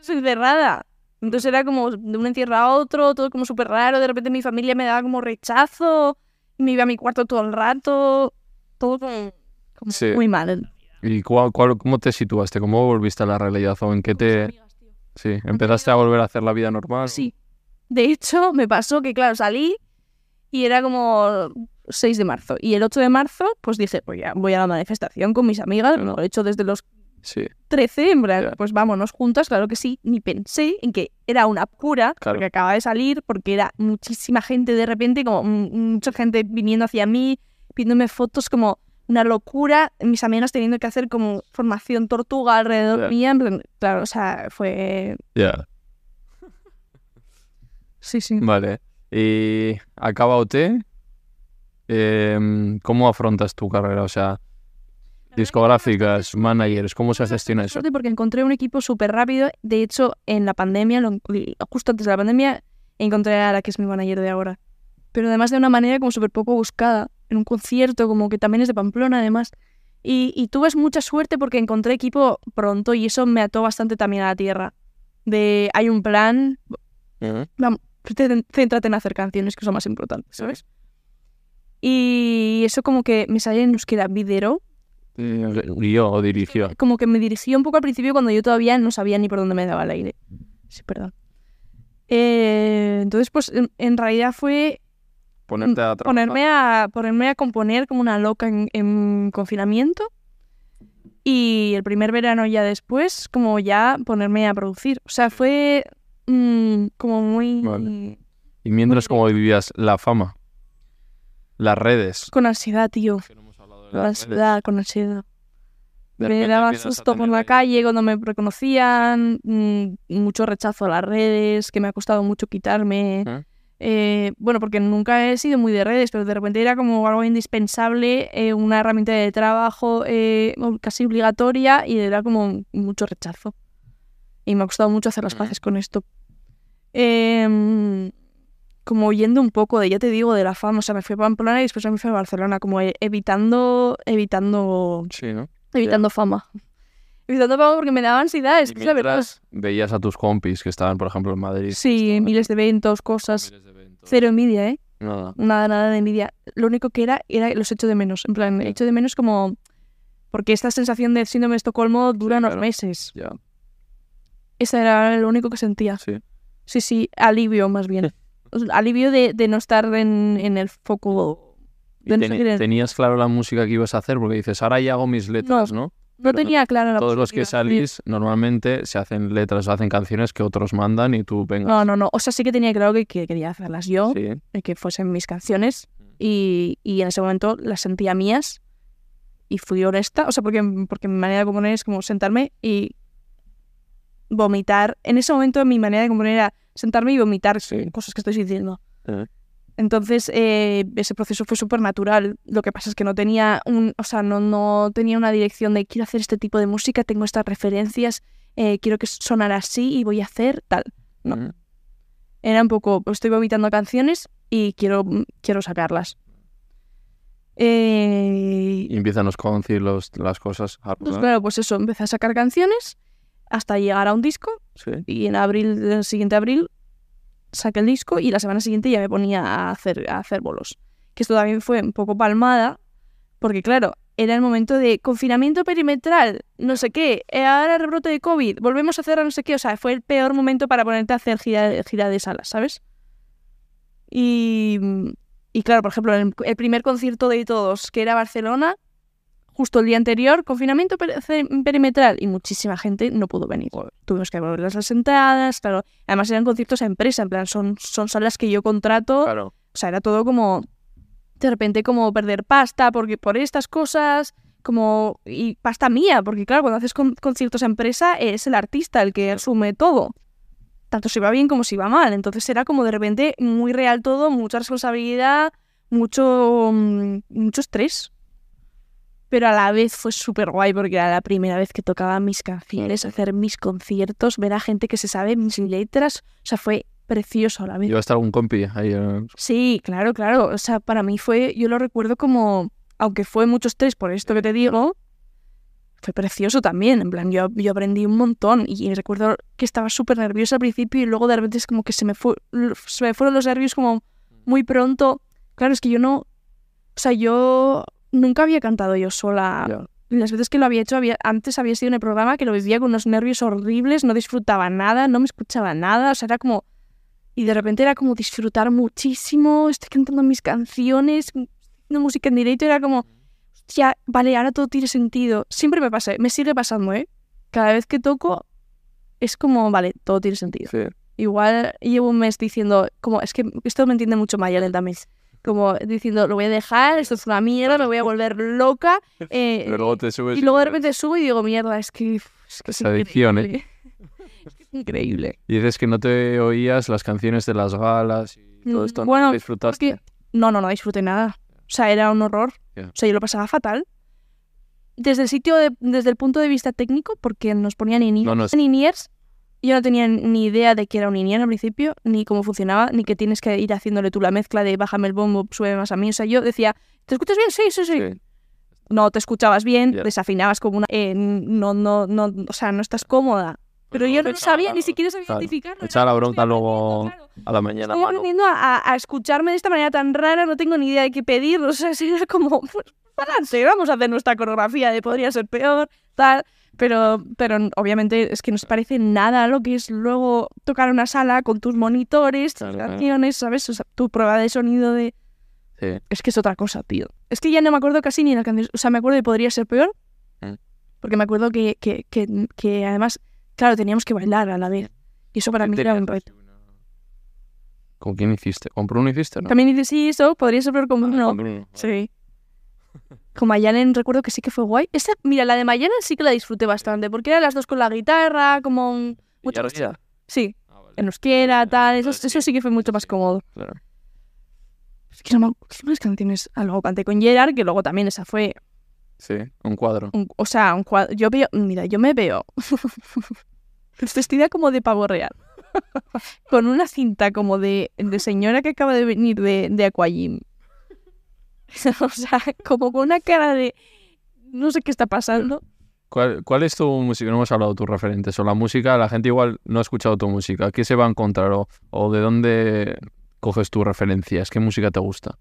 Meses encerrada. Entonces era como de un encierro a otro, todo como súper raro. De repente mi familia me daba como rechazo. Me iba a mi cuarto todo el rato. Todo como, como Sí. muy mal. ¿Y cuál, cuál- cómo te situaste? ¿Cómo volviste a la realidad? ¿O en qué te...? Sí, ¿empezaste a volver a hacer la vida normal? Sí. De hecho, me pasó que, claro, salí y era como 6 de marzo. Y el 8 de marzo, pues dije, pues ya voy a la manifestación con mis amigas. Lo he hecho desde los Sí, 13, en plan, Ya. pues vámonos juntas, claro que sí. Ni pensé en que era una cura, Claro. porque acababa de salir, porque era muchísima gente de repente, como mucha gente viniendo hacia mí, pidiéndome fotos, como una locura. Mis amigas teniendo que hacer como formación tortuga alrededor Ya. mía. en plan, Claro, o sea, fue. ya. Sí, sí. Vale. Y acaba OT. em, ¿Cómo afrontas tu carrera? O sea, discográficas, managers, ¿cómo se gestiona eso? Suerte porque encontré un equipo súper rápido. De hecho, en la pandemia, justo antes de la pandemia, encontré a la que es mi manager de ahora. Pero además de una manera como súper poco buscada. En un concierto, como que también es de Pamplona, además. Y, y tuve mucha suerte porque encontré equipo pronto y eso me ató bastante también a la tierra. De hay un plan, vamos, cé- céntrate en hacer canciones, que es lo más importante, ¿sabes? Y eso como que me salió en euskera videro, Guió o dirigió. como que me dirigió un poco al principio cuando yo todavía no sabía ni por dónde me daba el aire. Sí, perdón. Eh, entonces, pues en, en realidad fue Ponerte a trabajar. ponerme a, ponerme a componer como una loca en, en confinamiento. Y el primer verano ya después, como ya ponerme a producir. O sea, fue mm, como muy... Vale. Y mientras, ¿cómo vivías la fama? Las redes. Con ansiedad, tío. Que no hemos hablado de Con las redes. ansiedad, con ansiedad. De me daba susto por la calle cuando me reconocían, mm, mucho rechazo a las redes, que me ha costado mucho quitarme. Eh, bueno, porque nunca he sido muy de redes, pero de repente era como algo indispensable, eh, una herramienta de trabajo eh, casi obligatoria y era como mucho rechazo. Y me ha costado mucho hacer las paces con esto. Em, como huyendo un poco de, ya te digo, de la fama. O sea, me fui a Pamplona y después me fui a Barcelona, como e- evitando, evitando Sí, ¿no? Evitando fama. Evitando fama porque me daba ansiedad, es Y que es la verdad. mientras veías a tus compis que estaban, por ejemplo, en Madrid. Sí, estaban- miles de eventos, cosas. miles de eventos. Cero envidia, ¿eh? Nada. Nada, nada de envidia. Lo único que era, era los echo de menos. En plan, Ya. echo de menos como... Porque esta sensación de síndrome de Estocolmo dura Sí, unos claro. meses. Ya, Ese era lo único que sentía. sí. Sí, sí, alivio más bien. Alivio de, de no estar en, en el foco. ¿Y de no teni- seguir en- tenías claro la música que ibas a hacer? Porque dices, ahora ya hago mis letras, ¿no? No tenía clara la Todos los que salís normalmente se hacen letras, o hacen canciones que otros mandan y tú venga. No, no, no. O sea, sí que tenía claro que, que quería hacerlas yo. Sí, y que fuesen mis canciones y, y en ese momento las sentía mías y fui honesta, o sea, porque, porque mi manera de componer es como sentarme y vomitar. En ese momento mi manera de componer era sentarme y vomitar Sí. cosas que estoy diciendo. Eh. Entonces, eh, ese proceso fue súper natural. Lo que pasa es que no tenía un, o sea, no, no tenía una dirección de quiero hacer este tipo de música, tengo estas referencias, eh, quiero que sonara así y voy a hacer tal. no. Mm. Era un poco, pues estoy vomitando canciones y quiero, quiero sacarlas. Eh, Y empiezan los conciertos, las cosas. pues claro, pues eso, empecé a sacar canciones hasta llegar a un disco Sí. y en abril, el siguiente abril, saqué el disco y la semana siguiente ya me ponía a hacer, a hacer bolos. Que esto también fue un poco palmada, porque claro, era el momento de confinamiento perimetral, no sé qué, eh, ahora rebrote de COVID, volvemos a hacer no sé qué, o sea, fue el peor momento para ponerte a hacer gira, gira de salas, ¿sabes? Y, y claro, por ejemplo, el, el primer concierto de todos, que era Barcelona, justo el día anterior, confinamiento per- perimetral y muchísima gente no pudo venir. Tuvimos que devolverles las entradas, claro. Además eran conciertos a empresa, en plan, son, son salas que yo contrato. Claro. O sea, era todo como, de repente, como perder pasta porque por estas cosas, como, y pasta mía, porque claro, cuando haces con- conciertos a empresa es el artista el que asume todo. Tanto si va bien como si va mal. Entonces era como de repente muy real todo, mucha responsabilidad, mucho, mm, mucho estrés. Pero a la vez fue súper guay porque era la primera vez que tocaba mis canciones, hacer mis conciertos, ver a gente que se sabe mis letras. O sea, fue precioso a la vez. Estar algún compi ahí. Sí, claro, claro. O sea, para mí fue, yo lo recuerdo como, aunque fue mucho estrés por esto que te digo, fue precioso también. En plan, yo, yo aprendí un montón y recuerdo que estaba súper nerviosa al principio y luego de repente es como que se me, fue, se me fueron los nervios como muy pronto. Claro, es que yo no, o sea, yo nunca había cantado yo sola. Ya. Las veces que lo había hecho, había, antes había sido en el programa que lo vivía con unos nervios horribles, no disfrutaba nada, no me escuchaba nada, o sea, era como... Y de repente era como disfrutar muchísimo, estoy cantando mis canciones, haciendo música en directo, era como, hostia, vale, ahora todo tiene sentido. Siempre me pasa, me sigue pasando, ¿eh? Cada vez que toco es como, vale, todo tiene sentido. Sí. Igual llevo un mes diciendo, como, es que esto me entiende mucho Mayalen también. Como diciendo, lo voy a dejar, esto es una mierda, me voy a volver loca. eh, Pero luego te subes. y luego de repente subo y digo, mierda, es que. Es que es adicción, ¿eh? increíble. Es que es increíble. Y dices que no te oías las canciones de las galas y todo Mm, esto. ¿no? bueno, disfrutaste. porque- No, no, no disfruté nada. O sea, era un horror. O sea, yo lo pasaba fatal. Desde el sitio, de- desde el punto de vista técnico, porque nos ponían No, no, in-ears, yo no tenía ni idea de que era un in-ear al principio, ni cómo funcionaba, ni que tienes que ir haciéndole tú la mezcla de bájame el bombo, sube más a mí. O sea, yo decía, ¿te escuchas bien? Sí, sí, sí. Sí. No te escuchabas bien, Ya. desafinabas como una... eh, no, no, no, o sea, no estás cómoda. Pero yo no echaba sabía, la- ni siquiera sabía claro, identificarlo. echaba la bronca luego claro. A la mañana, Estoy aprendiendo a, a escucharme de esta manera tan rara, no tengo ni idea de qué pedir. O sea, era como, pues, adelante, vamos a hacer nuestra coreografía de podría ser peor, tal. Pero, pero obviamente es que no se parece nada a lo que es luego tocar una sala con tus monitores, tus Claro, canciones, ¿sabes? O sea, tu prueba de sonido de... Sí. Es que es otra cosa, tío. Es que ya no me acuerdo casi ni de las canciones. O sea, me acuerdo de podría ser peor. Mm. Porque me acuerdo que, que, que, que además, claro, teníamos que bailar a la vez. Y eso para mí era un reto. ¿Con quién hiciste? ¿Con Bruno hiciste, no? También dices, sí, eso podría ser peor con Ah, Bruno. con Bruno. Sí. Con Mayalen recuerdo que sí que fue guay. Esa, mira, la de Mayalen sí que la disfruté bastante, porque eran las dos con la guitarra, como un... ¿Y mucho más. Sí, Ah, vale. en euskera, tal, eso, eso sí que fue mucho más cómodo. Claro. Es que no me ¿qué más canciones? Ah, luego canté con Gerard, que luego también esa fue, Sí, un cuadro. un- o sea, un cuadro. Yo veo, mira, yo me veo vestida como de pavo real. con una cinta como de, de señora que acaba de venir de, de Aquagym. o sea, como con una cara de... No sé qué está pasando. ¿Cuál, ¿Cuál es tu música? No hemos hablado de tus referentes. O la música, la gente igual no ha escuchado tu música. ¿Qué se va a encontrar? ¿O, o de dónde coges tus referencias? ¿Qué música te gusta?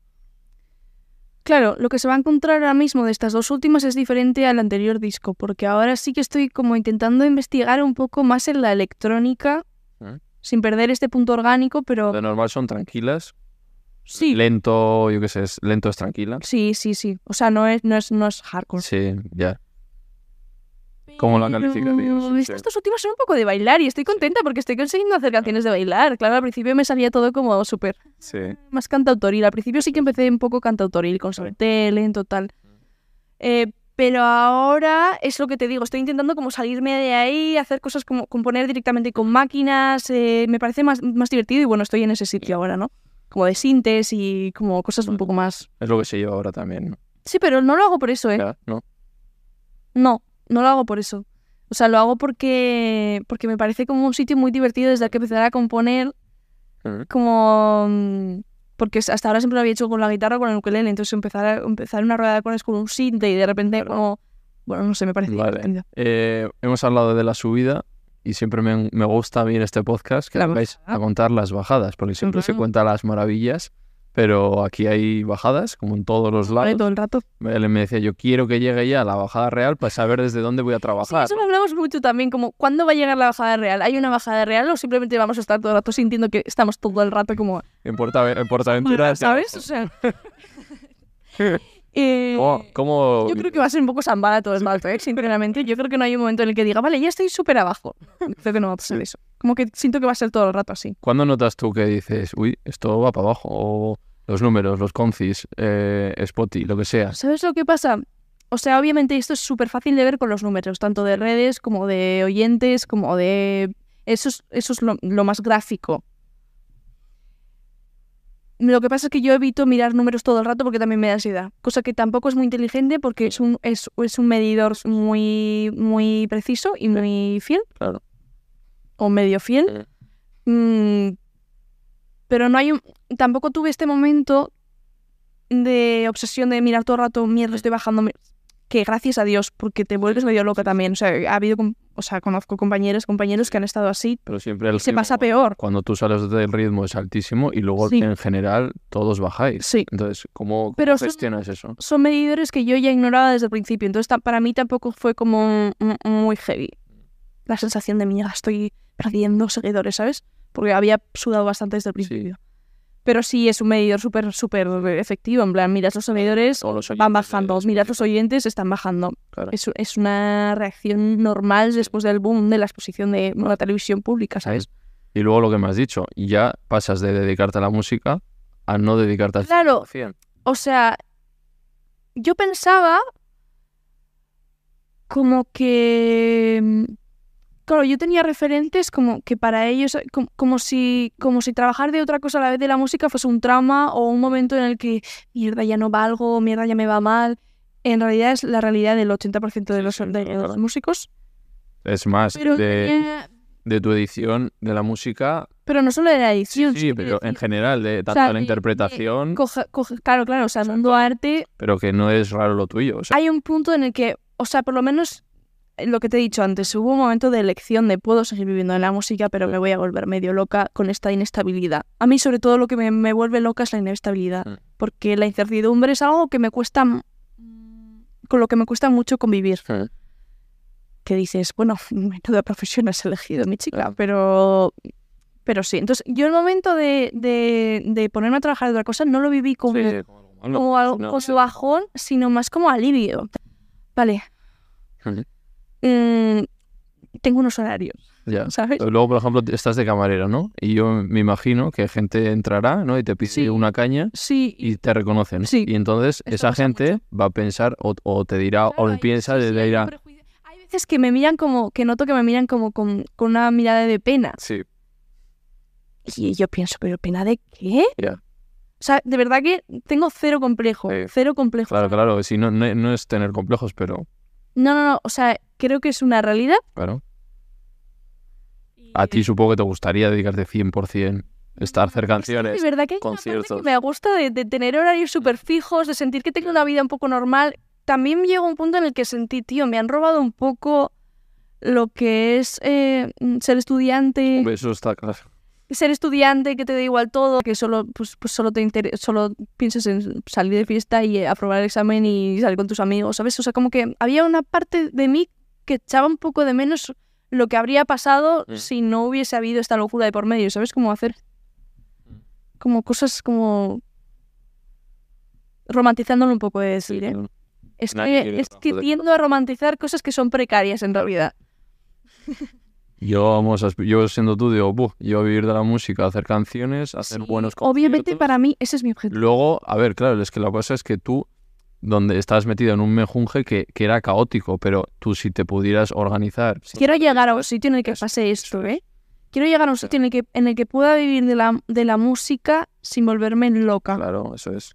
Claro, lo que se va a encontrar ahora mismo de estas dos últimas es diferente al anterior disco, porque ahora sí que estoy como intentando investigar un poco más en la electrónica, ¿Eh? sin perder este punto orgánico, pero De normal son tranquilas. Sí, Lento, yo qué sé, es- lento es tranquila. sí, sí, sí. O sea, no es, no es, no es hardcore. Sí, ya. ¿Cómo la calificarías? Pero Sí. Estas dos últimas son un poco de bailar y estoy contenta porque estoy consiguiendo hacer canciones de bailar. Claro, al principio me salía todo como súper Sí. más cantautoril. Al principio sí que empecé un poco cantautoril, con solté, lento, tal. Eh, pero ahora es lo que te digo, estoy intentando como salirme de ahí, hacer cosas como componer directamente con máquinas. eh, me parece más, más divertido y bueno, estoy en ese sitio ahora, ¿no? Como de sintes y como cosas un poco más... Es lo que se lleva ahora también, ¿no? Sí, pero no lo hago por eso, ¿eh? Ya, ¿no? No, no lo hago por eso. O sea, lo hago porque, porque me parece como un sitio muy divertido desde el que empezar a componer como... mm, Porque hasta ahora siempre lo había hecho con la guitarra o con el ukelele, entonces empezar, a- empezar una rueda de acordes con un sinte y de repente Claro. como... Bueno, no sé, me parece Vale. divertido. Eh, hemos hablado de la subida y siempre me, me gusta a mí en este podcast que vais a contar las bajadas, porque siempre se Ujú. cuenta las maravillas, pero aquí hay bajadas, como en todos los Vale, lados. todo el rato. Él me decía, yo quiero que llegue ya la bajada real para saber desde dónde voy a Sí, trabajar. eso lo hablamos mucho también, como ¿cuándo va a llegar la bajada real? ¿Hay una bajada real o simplemente vamos a estar todo el rato sintiendo que estamos todo el rato como... En, Porta, en Portaventura, ¿Sabes? O sea... eh, ¿Cómo, cómo- Yo creo que va a ser un poco zambada todo el rato, ¿eh? sinceramente. Yo creo que no hay un momento en el que diga, vale, ya estoy súper abajo. Creo que no va a pasar eso. Como que siento que va a ser todo el rato así. ¿Cuándo notas tú que dices, uy, esto va para abajo? O los números, los concis, eh, Spotify, lo que sea. ¿Sabes lo que pasa? O sea, obviamente esto es súper fácil de ver con los números, tanto de redes como de oyentes, como de... Eso es, eso es lo, lo más gráfico. Lo que pasa es que yo evito mirar números todo el rato porque también me da ansiedad. Cosa que tampoco es muy inteligente porque es un, es, es un medidor muy, muy preciso y muy fiel. Claro. O medio fiel. Mm, pero no hay un... Tampoco tuve este momento de obsesión de mirar todo el rato, mierda, estoy bajando. Mi-". Que gracias a Dios, porque te vuelves medio loca también. O sea, ha habido, o sea, conozco compañeros, compañeros que han estado así. Pero siempre el Se ritmo, pasa peor. Cuando tú sales del ritmo es altísimo y luego Sí. en general todos bajáis. Sí. Entonces, ¿cómo, Pero son- gestionas eso? Son medidores que yo ya ignoraba desde el principio. Entonces, para mí tampoco fue como muy heavy. La sensación de, mierda, estoy perdiendo seguidores, ¿sabes? Porque había sudado bastante desde el principio. Pero sí es un medidor súper, súper efectivo. En plan, miras los seguidores, Todos los van oyentes bajando. de Miras los oyentes, están bajando. Claro. Es, es una reacción normal después del boom de la exposición de la televisión pública, ¿sabes? Y luego lo que me has dicho, ya pasas de dedicarte a la música a no dedicarte al Claro. 100%. O sea, yo pensaba como que... Claro, yo tenía referentes como que para ellos, como, como si, como si trabajar de otra cosa a la vez de la música fuese un trauma o un momento en el que, mierda, ya no valgo, mierda, ya me va mal. En realidad es la realidad del 80% de los, sí, de claro, los músicos. Es más, Pero, de, tenía- de tu edición de la música, pero no solo de la sí, edición. sí, quiero pero en general, de tanto sea, la de- interpretación, coge- coge- claro, claro, o sea, el mundo arte pero que no es raro lo tuyo. O sea, hay un punto en el que, o sea, por lo menos eh, lo que te he dicho antes, hubo un momento de elección de puedo seguir viviendo en la música, pero me voy a volver medio loca con esta inestabilidad. A mí, sobre todo, lo que me, me vuelve loca es la inestabilidad, Mm. porque la incertidumbre es algo que me cuesta, con lo que me cuesta mucho convivir. Mm. Que dices, bueno, menuda profesión has elegido, mi chica, pero... Pero sí, entonces yo el momento de, de, de ponerme a trabajar de otra cosa no lo viví como, sí, sí, como algo malo. como algo no, como sí. bajón, sino más como alivio. Vale. Mm, tengo unos horarios, Ya. ¿sabes? Luego, por ejemplo, estás de camarera, ¿no? Y yo me imagino que gente entrará, ¿no? Y te pide Sí. una caña Sí, y te reconocen. Sí. Y entonces esa gente mucho. va a pensar o, o te dirá Claro, o hay- piensa, sí, sí, hay dirá, prejuicio. Hay veces que me miran como, que noto que me miran como con, con una mirada de pena. sí, Y yo pienso, ¿pero pena de qué? Ya. O sea, de verdad que tengo cero complejo, Sí. cero complejo. claro, claro, si no, no, no es tener complejos, pero No, no, no, o sea, creo que es una realidad. claro. A ti supongo que te gustaría dedicarte 100%, estar, hacer canciones. De verdad que hay una parte conciertos. que me gusta de, de tener horarios súper fijos, de sentir que tengo una vida un poco normal. También llegó un punto en el que sentí, tío, me han robado un poco lo que es eh, ser estudiante, Eso está claro. ser estudiante, que te da igual todo, que solo, pues, pues solo te solo piensas en salir de fiesta y eh, aprobar el examen y salir con tus amigos, ¿sabes? O sea, como que había una parte de mí que echaba un poco de menos lo que habría pasado Mm. si no hubiese habido esta locura de por medio, ¿sabes? Como hacer como cosas como romantizándolo un poco de decir, ¿eh? Es que, quiere es que tiendo a romantizar cosas que son precarias en realidad. Yo, vamos, yo siendo tú, digo, "Buh, yo a vivir de la música, hacer canciones, hacer Sí, buenos Obviamente conciertos". para mí ese es mi objetivo. Luego, a ver, claro, es que la cosa es que tú, donde estás metido en un mejunje que, que era caótico, pero tú si te pudieras organizar... Quiero llegar a un sitio en el que pase esto, ¿eh? Quiero llegar a un sitio en el que, en el que pueda vivir de la, de la música sin volverme loca. Claro, eso es.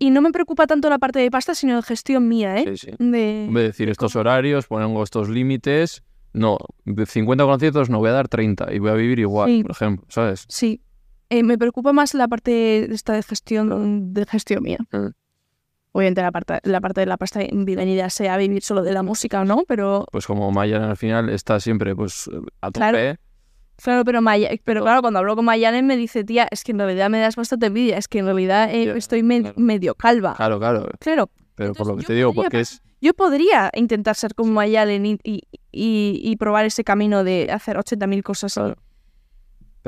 Y no me preocupa tanto la parte de pasta, sino de gestión mía, ¿eh? Sí, sí. De... De decir estos horarios, pongo estos límites, no, de 50 conciertos no voy a dar 30 y voy a vivir igual, Sí. por ejemplo, ¿sabes? Sí. eh, me preocupa más la parte esta de gestión, de gestión mía. Mm. Obviamente la parte, la parte de la pasta bienvenida sea vivir solo de la música o no, pero Pues como Mayan al final está siempre pues a tope. Claro. claro, pero Maya, pero claro, cuando hablo con Mayalen me dice, tía, es que en realidad me das bastante envidia, es que en realidad eh, estoy me- claro. medio calva. Claro, claro. Claro, Pero por lo que te digo, podría porque es... yo podría intentar ser como Mayalen y, y, y- y probar ese camino de hacer 80.000 cosas. Claro.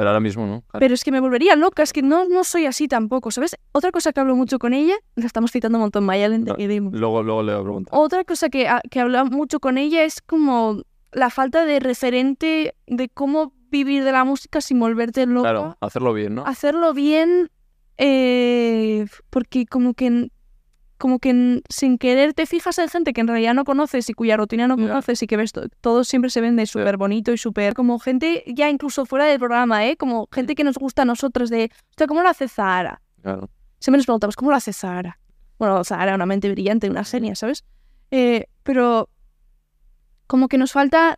Pero ahora mismo no. Claro. Pero es que me volvería loca, es que no, no soy así tampoco, ¿sabes? Otra cosa que hablo mucho con ella, la estamos citando un montón, te No. Luego, luego le voy a preguntar. Otra cosa que, que hablo mucho con ella es como la falta de referente de cómo vivir de la música sin volverte loca. Claro, hacerlo bien, ¿no? Hacerlo bien, eh, porque como que, como que sin querer te fijas en gente que en realidad no conoces y cuya rutina no conoces y que ves to- todo siempre se vende súper bonito y súper como gente ya incluso fuera del programa, ¿eh? Como gente que nos gusta a nosotros de, hostia, ¿cómo lo hace Zahara? Claro. Siempre nos preguntamos, ¿cómo lo hace Zahara? Bueno, Zahara, una mente brillante, una genia, ¿sabes? Eh, pero como que nos falta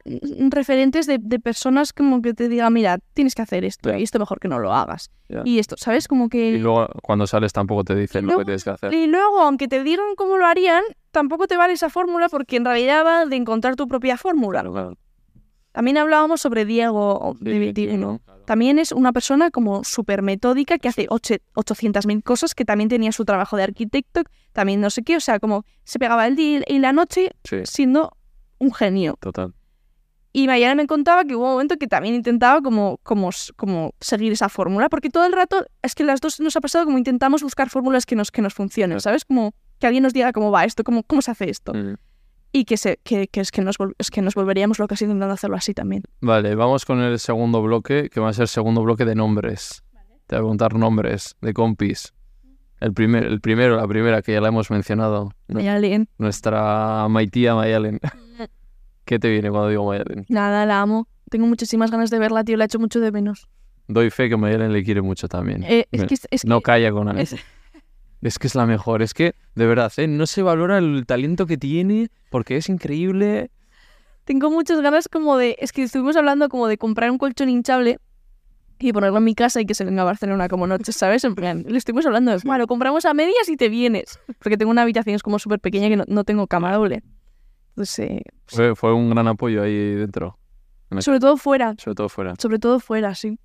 referentes de, de personas como que te digan, mira, tienes que hacer esto y esto mejor que no lo hagas. Y esto, ¿sabes? Como que... Y luego cuando sales tampoco te dicen lo que tienes que hacer. Y luego, aunque te digan cómo lo harían, tampoco te vale esa fórmula porque en realidad va de encontrar tu propia fórmula. Claro, claro. También hablábamos sobre Diego Sí, de 21. claro. También es una persona como súper metódica que hace oche- 800.000 cosas, que también tenía su trabajo de arquitecto, también no sé qué, o sea, como se pegaba el día y la noche Sí, siendo un genio. total. Y Mayana me contaba que hubo un momento que también intentaba como, como, como seguir esa fórmula, porque todo el rato es que las dos nos ha pasado como intentamos buscar fórmulas que nos, que nos funcionen. ¿sabes? Como que alguien nos diga cómo va esto, cómo, cómo se hace esto. Mm. Y que, se, que, que es, que, nos, es que nos volveríamos locas intentando hacerlo así también. Vale, vamos con el segundo bloque, que va a ser el segundo bloque de nombres. Te voy a preguntar nombres de compis. El, primer, el primero, la primera, que ya la hemos mencionado. Mayalen, Nuestra Maitía Mayalen. ¿Qué te viene cuando digo Mayalen? nada, la amo. Tengo muchísimas ganas de verla, tío, la echo mucho de menos. Doy fe que Mayalen le quiere mucho también. Eh, es que, es que- no calla con él. es- Es que es la mejor. Es que, de verdad, ¿eh? no se valora el talento que tiene porque es increíble. tengo muchas ganas como de... Es que estuvimos hablando como de comprar un colchón hinchable y ponerlo en mi casa y que se venga a Barcelona como noche, ¿sabes? En plan, le estuvimos hablando bueno, compramos a medias y te vienes. Porque tengo una habitación es como súper pequeña que no, no tengo cama doble. Entonces, eh, Fue, fue un gran apoyo ahí dentro. sobre todo fuera, Sobre todo fuera. sobre todo fuera, sí.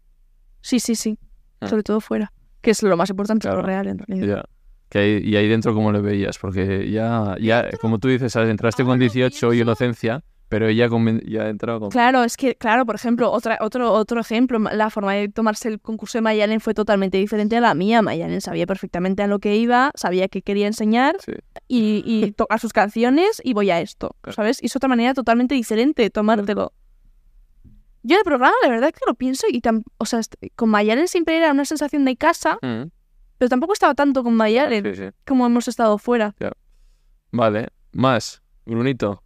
Sí, sí, sí. Ah. Sobre todo fuera. Que es lo más importante, Claro. lo real en realidad. Ya. Que ahí, y ahí dentro, ¿cómo le veías? Porque ya, ya como tú dices, ¿sabes? entraste con Ahora lo 18 y inocencia, pero ella ya ha entrado con... Claro, es que, claro, por ejemplo, otra, otro, otro ejemplo, la forma de tomarse el concurso de Mayalen fue totalmente diferente a la mía. Mayalen sabía perfectamente a lo que iba, sabía que quería enseñar Sí. y, y tocar sus canciones y voy a esto, Claro. ¿sabes? Y es otra manera totalmente diferente de tomártelo. Yo el programa, la verdad que lo pienso y tam- o sea, con Mayalen siempre era una sensación de casa, Mm, pero tampoco estaba tanto con Mayalen sí, sí. como hemos estado fuera. Vale. Más. Brunito.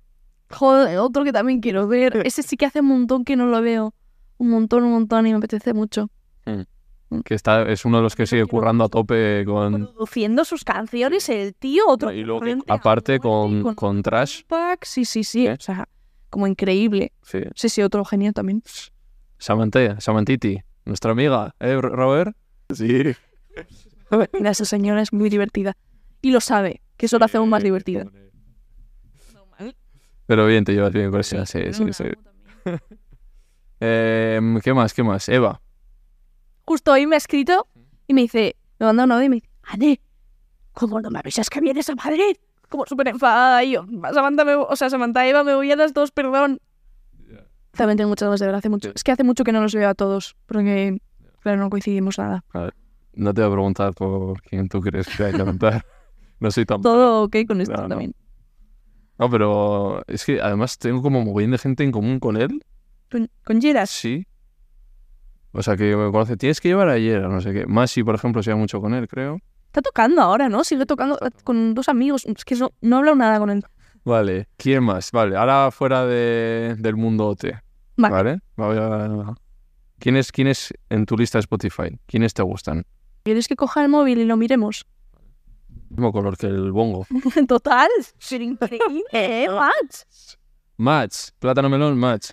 Joder, otro que también quiero ver. Ese sí que hace un montón que no lo veo. Un montón, un montón y me apetece mucho. Que está, es uno de los que sigue currando a tope con... produciendo sus canciones, el tío, otro. Y luego, aparte, con, con Trash. Tupac, Sí, sí, sí. ¿Qué? O sea, como increíble. Sí. Sí, sí, otro genio también. Samantha, Samantiti. Nuestra amiga, ¿eh, Robert? Sí. Mira, esa señora es muy divertida. Y lo sabe, que eso lo hace aún más divertida. Pero bien, te llevas bien con esa, sí, sí, sí. Em, ¿Qué más? ¿Qué más? Eva. Justo hoy me ha escrito y me dice, me manda un audio y me dice, Ane, ¿cómo no me avisas que vienes a Madrid? Como súper enfadada y yo, Samantha, me, o sea, Samantha Eva, me voy a las dos, perdón. También tengo muchas ganas de ver, hace mucho. Sí. Es que hace mucho que no los veo a todos, porque, claro, no coincidimos nada. No te voy a preguntar por quién tú crees que hay que cantar. No soy tan... Todo ok con esto no. también. No, pero es que además tengo como mogollón de gente en común con él. Con, con. Sí. O sea, que me conoce. Tienes que llevar ayer, no sé qué. Masi, por ejemplo, se lleva mucho con él, creo. Está tocando ahora, ¿no? Sigue tocando con dos amigos. Es que no, no he hablado nada con él. Vale. ¿Quién más? Vale. Ahora fuera de, del mundo OT. Vale. Vale. Voy a- ¿Quiénes, ¿Quiénes en tu lista de Spotify? ¿Quiénes te gustan? ¿Quieres que coja el móvil y lo miremos? Mismo color que el bongo. Total. Ser increíble, ¿eh, Max? Match. Plátano melón, match.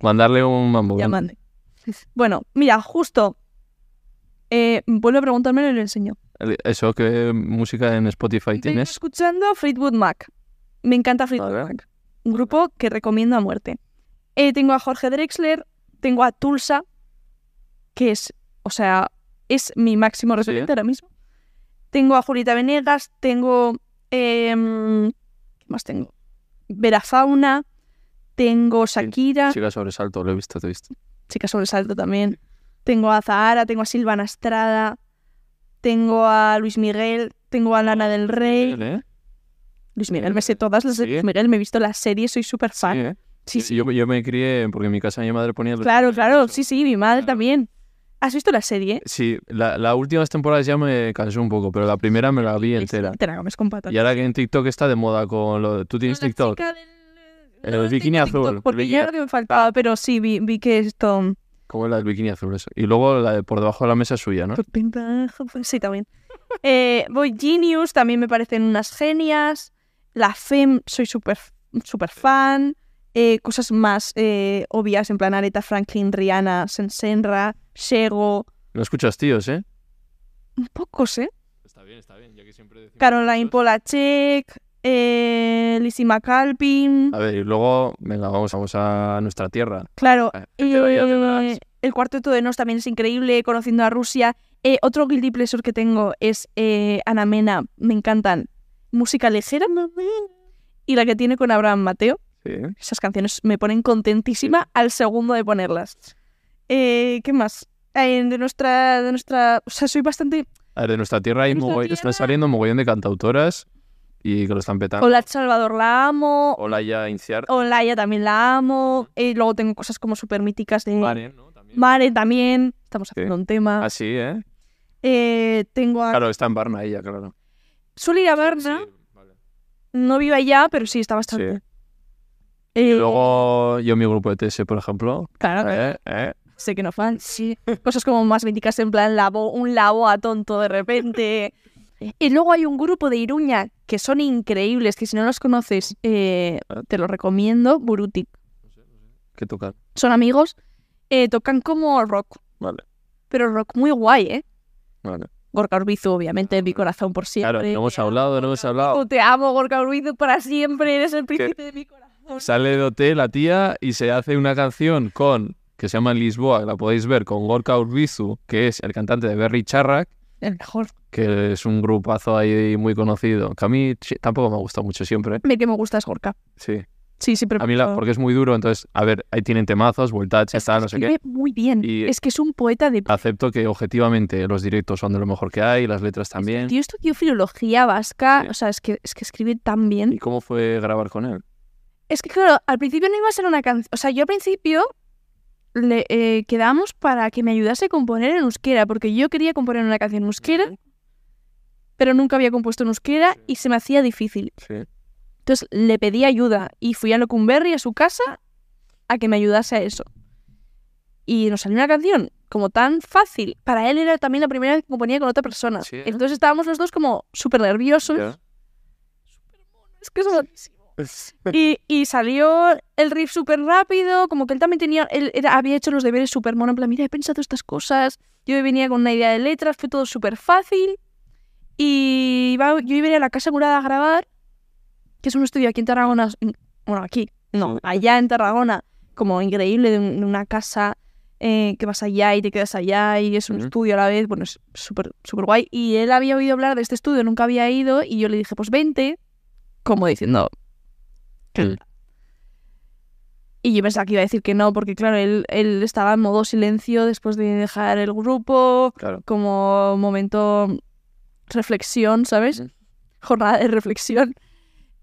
Mandarle un mambo. Ya mande. Bueno, mira, justo. Eh, vuelve a preguntarme y le enseño. Eso, ¿qué música en Spotify tienes? escuchando Fleetwood Mac. Me encanta Fleetwood. Mac. Un grupo que recomiendo a muerte. Eh, tengo a Jorge Drexler, tengo a Tulsa, que es, o sea, es mi máximo referente ahora mismo. Tengo a Julieta Venegas, tengo... em, ¿Qué más tengo? Vera Fauna, tengo Shakira, Chica sobresalto, lo he visto, te he visto. Chica Sobresalto también. Tengo a Zahara, tengo a Silvana Estrada, tengo a Luis Miguel, tengo a Lana del Rey. ¿Eh? Luis Miguel, me sé todas las de Sí. Luis Miguel, me he visto las series, soy súper Sí, fan. ¿eh? Sí, sí. Yo, yo me crié, porque en mi casa mi madre ponía... Claro, claro, sí, sí, mi madre Claro. también. ¿Has visto la serie? Sí, la, la últimas temporadas ya me cansó un poco, pero la primera me la vi entera. Te la comes con patatas. Y ahora que en TikTok está de moda con lo de... ¿Tú tienes La TikTok? chica del- El no bikini azul, TikTok, Porque el ya bikini- era que me faltaba, pero sí, vi, vi que esto... Como la del bikini azul, eso. Y luego la de por debajo de la mesa es suya, ¿no? Sí, también. Eh, voy Genius, también me parecen unas genias. La FEM, soy súper súper fan. Eh, cosas más eh, obvias, en plan Aretha Franklin, Rihanna, Sensenra, Shego. No escuchas tíos, ¿eh? Un poco, ¿eh? Está bien, está bien, ya que siempre decimos... Caroline Polachek, eh, Lizzie McAlpin. A ver, y luego, venga, vamos, vamos a nuestra tierra. Claro, Eh, eh, el cuarteto de Nos también es increíble, conociendo a Rusia. Eh, otro guilty pleasure que tengo es eh, Ana Mena, me encantan. Música ligera. Y la que tiene con Abraham Mateo. Sí. Esas canciones me ponen contentísima al segundo de ponerlas. Eh, ¿Qué más? Eh, de nuestra, de nuestra... O sea, soy bastante... A ver, de nuestra tierra hay Nuestra tierra- están saliendo un mogollón de cantautoras y que lo están petando. Hola Salvador la amo. Hola ya Inciar. Olaya también la amo. Eh, luego tengo cosas como súper míticas de... Mare, ¿no? También. Mare también. Estamos haciendo un tema. Ah, sí, ¿eh? Eh, tengo a... Claro, está en Barna ella, claro. Suele ir a. Sí, vale. No vive allá, pero sí, está bastante. Sí. Eh, Luego yo mi grupo de TS, por ejemplo. Claro, ¿eh? ¿eh? Sé que no fan, sí. Cosas como más míticas en plan lavo, un lavo a tonto de repente. Y luego hay un grupo de Iruña que son increíbles, que si no los conoces, eh, te lo recomiendo, Burutik. ¿Qué tocan? Son amigos, eh, tocan como rock, Vale, pero rock muy guay, ¿eh? vale. Gorka Urbizu, obviamente, mi corazón por siempre. Claro, no hemos Te amo, hablado, no hemos hablado. Te amo, Gorka Urbizu, para siempre, eres el príncipe de mi corazón. Sale de OT la tía y se hace una canción con que se llama Lisboa, la podéis ver, con Gorka Urbizu, que es el cantante de Berry Charrac, El mejor. que es un grupazo ahí muy conocido, que a mí tampoco me gusta mucho siempre. El que me gusta es Gorka. Sí. Sí, sí, pero A mí la, porque es muy duro, entonces, a ver, ahí tienen temazos, ya está, no sé qué. Muy bien. Y- Es que es un poeta de... Acepto que objetivamente los directos son de lo mejor que hay, las letras también. Tío, estudió filología vasca. Sí. O sea, es que, es que escribe tan bien. ¿Y cómo fue grabar con él? Es que, claro, al principio no iba a ser una canción. O sea, yo al principio le eh, quedamos para que me ayudase a componer en euskera, porque yo quería componer una canción en euskera, pero nunca había compuesto en euskera y se me hacía difícil. Sí. Entonces le pedí ayuda y fui a Locumberry, a su casa, a que me ayudase a eso. Y nos salió una canción como tan fácil. Para él era también la primera vez que componía con otra persona. Sí, ¿eh? Entonces estábamos los dos como súper nerviosos. Es que. Y, y salió el riff súper rápido, como que él también tenía, él era- había hecho los deberes súper mono, en plan, mira, he pensado estas cosas, yo venía con una idea de letras, fue todo súper fácil. Y iba- yo iba a la Casa Murada a grabar, que es un estudio aquí en Tarragona, en- bueno, aquí, no, allá en Tarragona, como increíble, de, un- de una casa eh, que vas allá y te quedas allá y es un Ujú. estudio a la vez, bueno, es súper súper guay. Y él había oído hablar de este estudio, nunca había ido, y yo le dije, pues vente, como diciendo, Mm. y yo pensaba que iba a decir que no, porque claro, él, él estaba en modo silencio después de dejar el grupo, Claro. como momento reflexión, ¿sabes? Jornada de reflexión.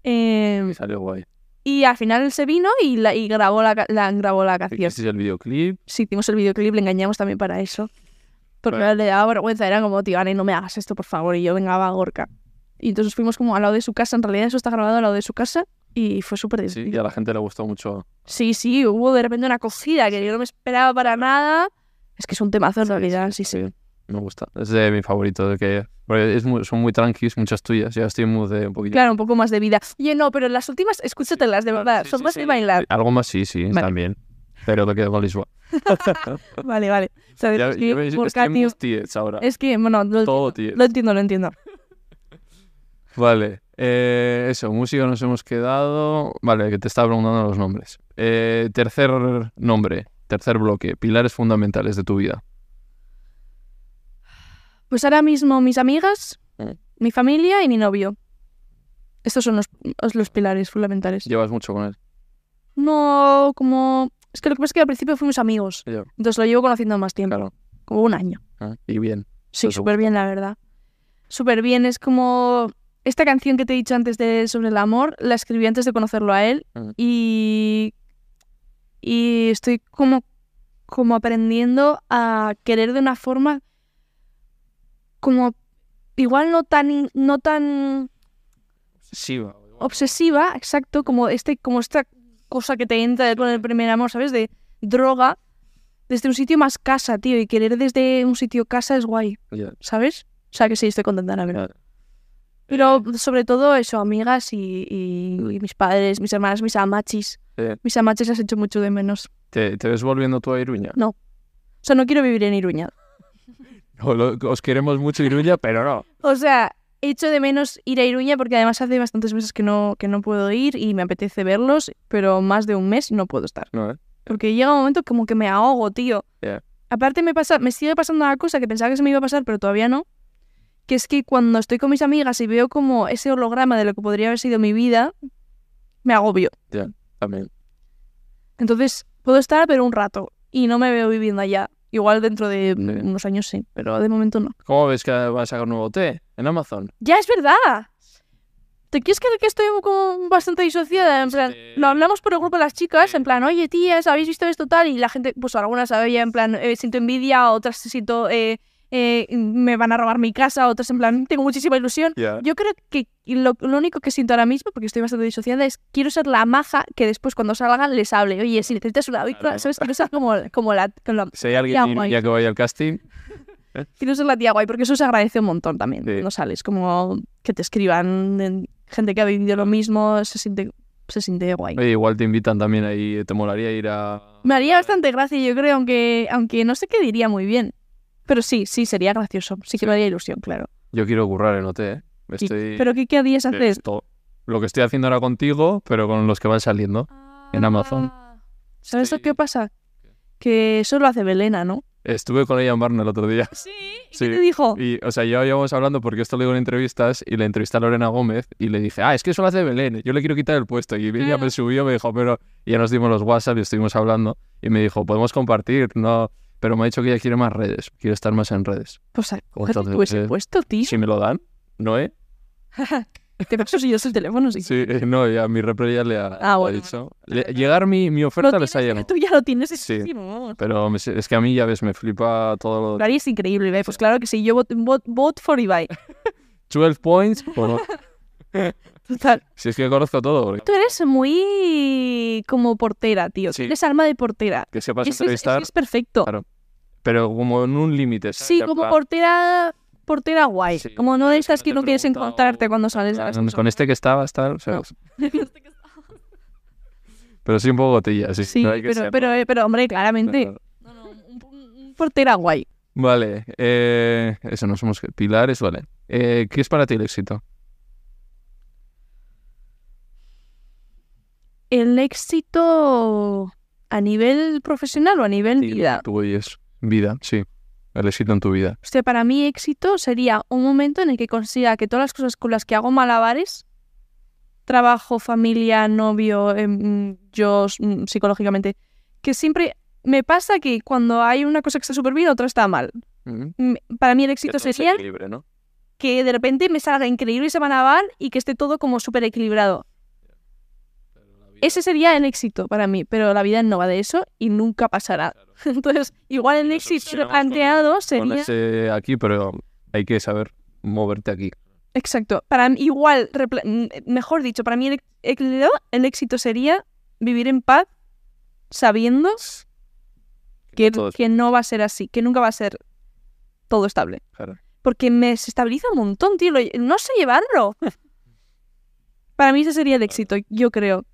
Eh, Y salió guay. y al final él se vino y, la, y grabó, la, la, grabó la canción. Hicisteis el videoclip. Sí, hicimos el videoclip, le engañamos también para eso. Porque le daba vergüenza, era como, tío, Ane, no me hagas esto, por favor. Y yo venga, va, Gorka. Y entonces fuimos como al lado de su casa, en realidad eso está grabado al lado de su casa y fue súper Sí, divertido. y a la gente le gustó mucho. Sí, sí, hubo de repente una acogida que yo no me esperaba para nada. Es que es un temazo en realidad, sí, sí. Me gusta. Es de mi favorito. De que, porque es muy- son muy tranquis, muchas tuyas. Ya estoy muy de un poquito. Claro, un poco más de vida. Oye, no, pero las últimas, escúchatelas, de verdad, Sí, son sí, más sí. de bailar. Algo más, sí, sí, Vale. también. pero lo quedo con Lisboa. Vale, vale. O sea, Ya, es que me- mis tiets ahora. es que, bueno, lo, Todo entiendo, lo entiendo, lo entiendo. Vale, eh, eso, música nos hemos quedado. Vale, que te estaba preguntando los nombres. Eh, tercer nombre, tercer bloque, pilares fundamentales de tu vida. Pues ahora mismo mis amigas, Mm. mi familia y mi novio. Estos son los, los pilares fundamentales. Llevas mucho con él. No, como... Es que lo que pasa es que al principio fuimos amigos. Entonces lo llevo conociendo más tiempo. claro. Como un año. Ah, Y bien. Sí, súper bien, la verdad. Súper bien. Es como... Esta canción que te he dicho antes de sobre el amor, la escribí antes de conocerlo a él. Y... Y estoy como... Como aprendiendo a querer de una forma... Como... Igual no tan... No tan Sí, va. obsesiva, exacto, como este, como esta cosa que te entra con el primer amor, ¿sabes? De droga, desde un sitio más casa, tío, y querer desde un sitio casa es guay, ¿sabes? O sea que sí, estoy contenta, la verdad. Pero sobre todo eso, amigas y, y- y mis padres, mis hermanas, mis amachis. Sí. Mis amachis las echo mucho de menos. ¿Te, te ves volviendo tú a Iruña? O sea, no quiero vivir en Iruña. Lo- Os queremos mucho Iruña, pero no. O sea, echo de menos ir a Iruña porque además hace bastantes meses que no, que no puedo ir y me apetece verlos, pero más de un mes no puedo estar. No, ¿eh? Porque llega un momento como que me ahogo, tío. Ya. Aparte me pasa, me sigue pasando una cosa que pensaba que se me iba a pasar, pero todavía no. Que es que cuando estoy con mis amigas y veo como ese holograma de lo que podría haber sido mi vida, me agobio. También. Entonces, puedo estar, pero un rato. Y no me veo viviendo allá. Igual dentro de Sí. unos años sí, pero de momento no. ¿Cómo ves que va a sacar un nuevo té en Amazon? ¡Ya es verdad! ¿Te quieres creer que estoy como bastante disociada? En plan, lo hablamos por el grupo de las chicas, en plan, oye, tías, ¿habéis visto esto tal? Y la gente, pues algunas sabe ya en plan, eh, siento envidia, otras siento, eh, eh, me van a robar mi casa, otras en plan, tengo muchísima ilusión. Yo creo que lo, lo único que siento ahora mismo, porque estoy bastante disociada, es quiero ser la maja que después cuando salgan les hable. Oye, si necesitas una avícola. ¿sabes? Quiero ser como, como la, como la- Si hay alguien Ya, que vaya al casting, Quiero ser la tía guay, porque eso se agradece un montón también. Sí. No sales como que te escriban en- gente que ha vivido lo mismo, se siente, se siente guay. oye, igual te invitan también ahí, te molaría ir a... Me haría bastante gracia, yo creo, aunque, aunque no sé qué diría muy bien. Pero sí, sí, sería gracioso. Sí que Sí. me haría ilusión, claro. Yo quiero currar en OT, ¿eh? Estoy... ¿Pero qué querrías hacer? Esto- Lo que estoy haciendo ahora contigo, pero con los que van saliendo. en Amazon. Ah. ¿Sabes lo Estoy- que pasa? Que eso lo hace Belena, ¿no? Estuve con ella en Barna el otro día. Sí. ¿Y Sí. qué te dijo? Y, o sea, ya íbamos hablando porque esto lo digo en entrevistas y le entrevisté a Lorena Gómez y le dije, ah, es que eso lo hace Belén, yo le quiero quitar el puesto. Y ella Claro. me subió, me dijo, pero... Y ya nos dimos los WhatsApp y estuvimos hablando y me dijo, podemos compartir, no... Pero me ha dicho que ella quiere más redes, quiere estar más en redes. Pues cógete tú ese eh, puesto, tío. Si me lo dan, ¿no, eh? Te paso si yo el teléfono, sí. Sí, eh, no, ya mi repre ya le ha, ha Ah, bueno, dicho. Le- llegar mi, mi oferta les ha tienes, llegado. Tú ya lo tienes Sí. hechísimo, vamos. Pero me- es que a mí, ya ves, me flipa todo lo... Lo harías increíble, Ibai. Pues claro que sí, yo voto vote, vote for Ibai. 12 points, por- Total. si es que conozco todo. porque- Tú eres muy como portera, tío. Sí. Eres alma de portera. Que sepas Eso es, entrevistar, eso es perfecto. Claro. pero como en un límite. ¿sabes? Sí, como plan- portera, portera guay. Sí, como no de estas que no quieres encontrarte o- cuando sales a en las plan, Con este que estabas, tal, o sea, pero sí un poco gotilla, sí. Sí, no hay que pero, ser, pero, ¿no? eh, pero hombre, claramente. No, no, un portera guay. Vale, eh, eso no somos pilares, vale. Eh, ¿Qué es para ti el éxito? El éxito a nivel profesional o a nivel Sí, vida. Tú y es vida, sí. El éxito en tu vida. Hostia, para mí éxito sería un momento en el que consiga que todas las cosas con las que hago malabares, trabajo, familia, novio, em, yo mm, psicológicamente, que siempre me pasa que cuando hay una cosa que está súper bien, otra está mal. Mm, Para mí el éxito se sería que de repente me salga increíble ese malabar y que esté todo como súper equilibrado. Ese sería el éxito para mí, pero la vida no va de eso y nunca pasará. Entonces, igual el éxito planteado sería... Ponerse aquí, pero hay que saber moverte aquí. Exacto. Para mí, igual, mejor dicho, para mí el, el- el éxito sería vivir en paz sabiendo que, no va a ser así, que nunca va a ser todo estable. Claro. Porque me desestabiliza un montón, tío. No sé llevarlo. para mí ese sería el éxito, yo creo.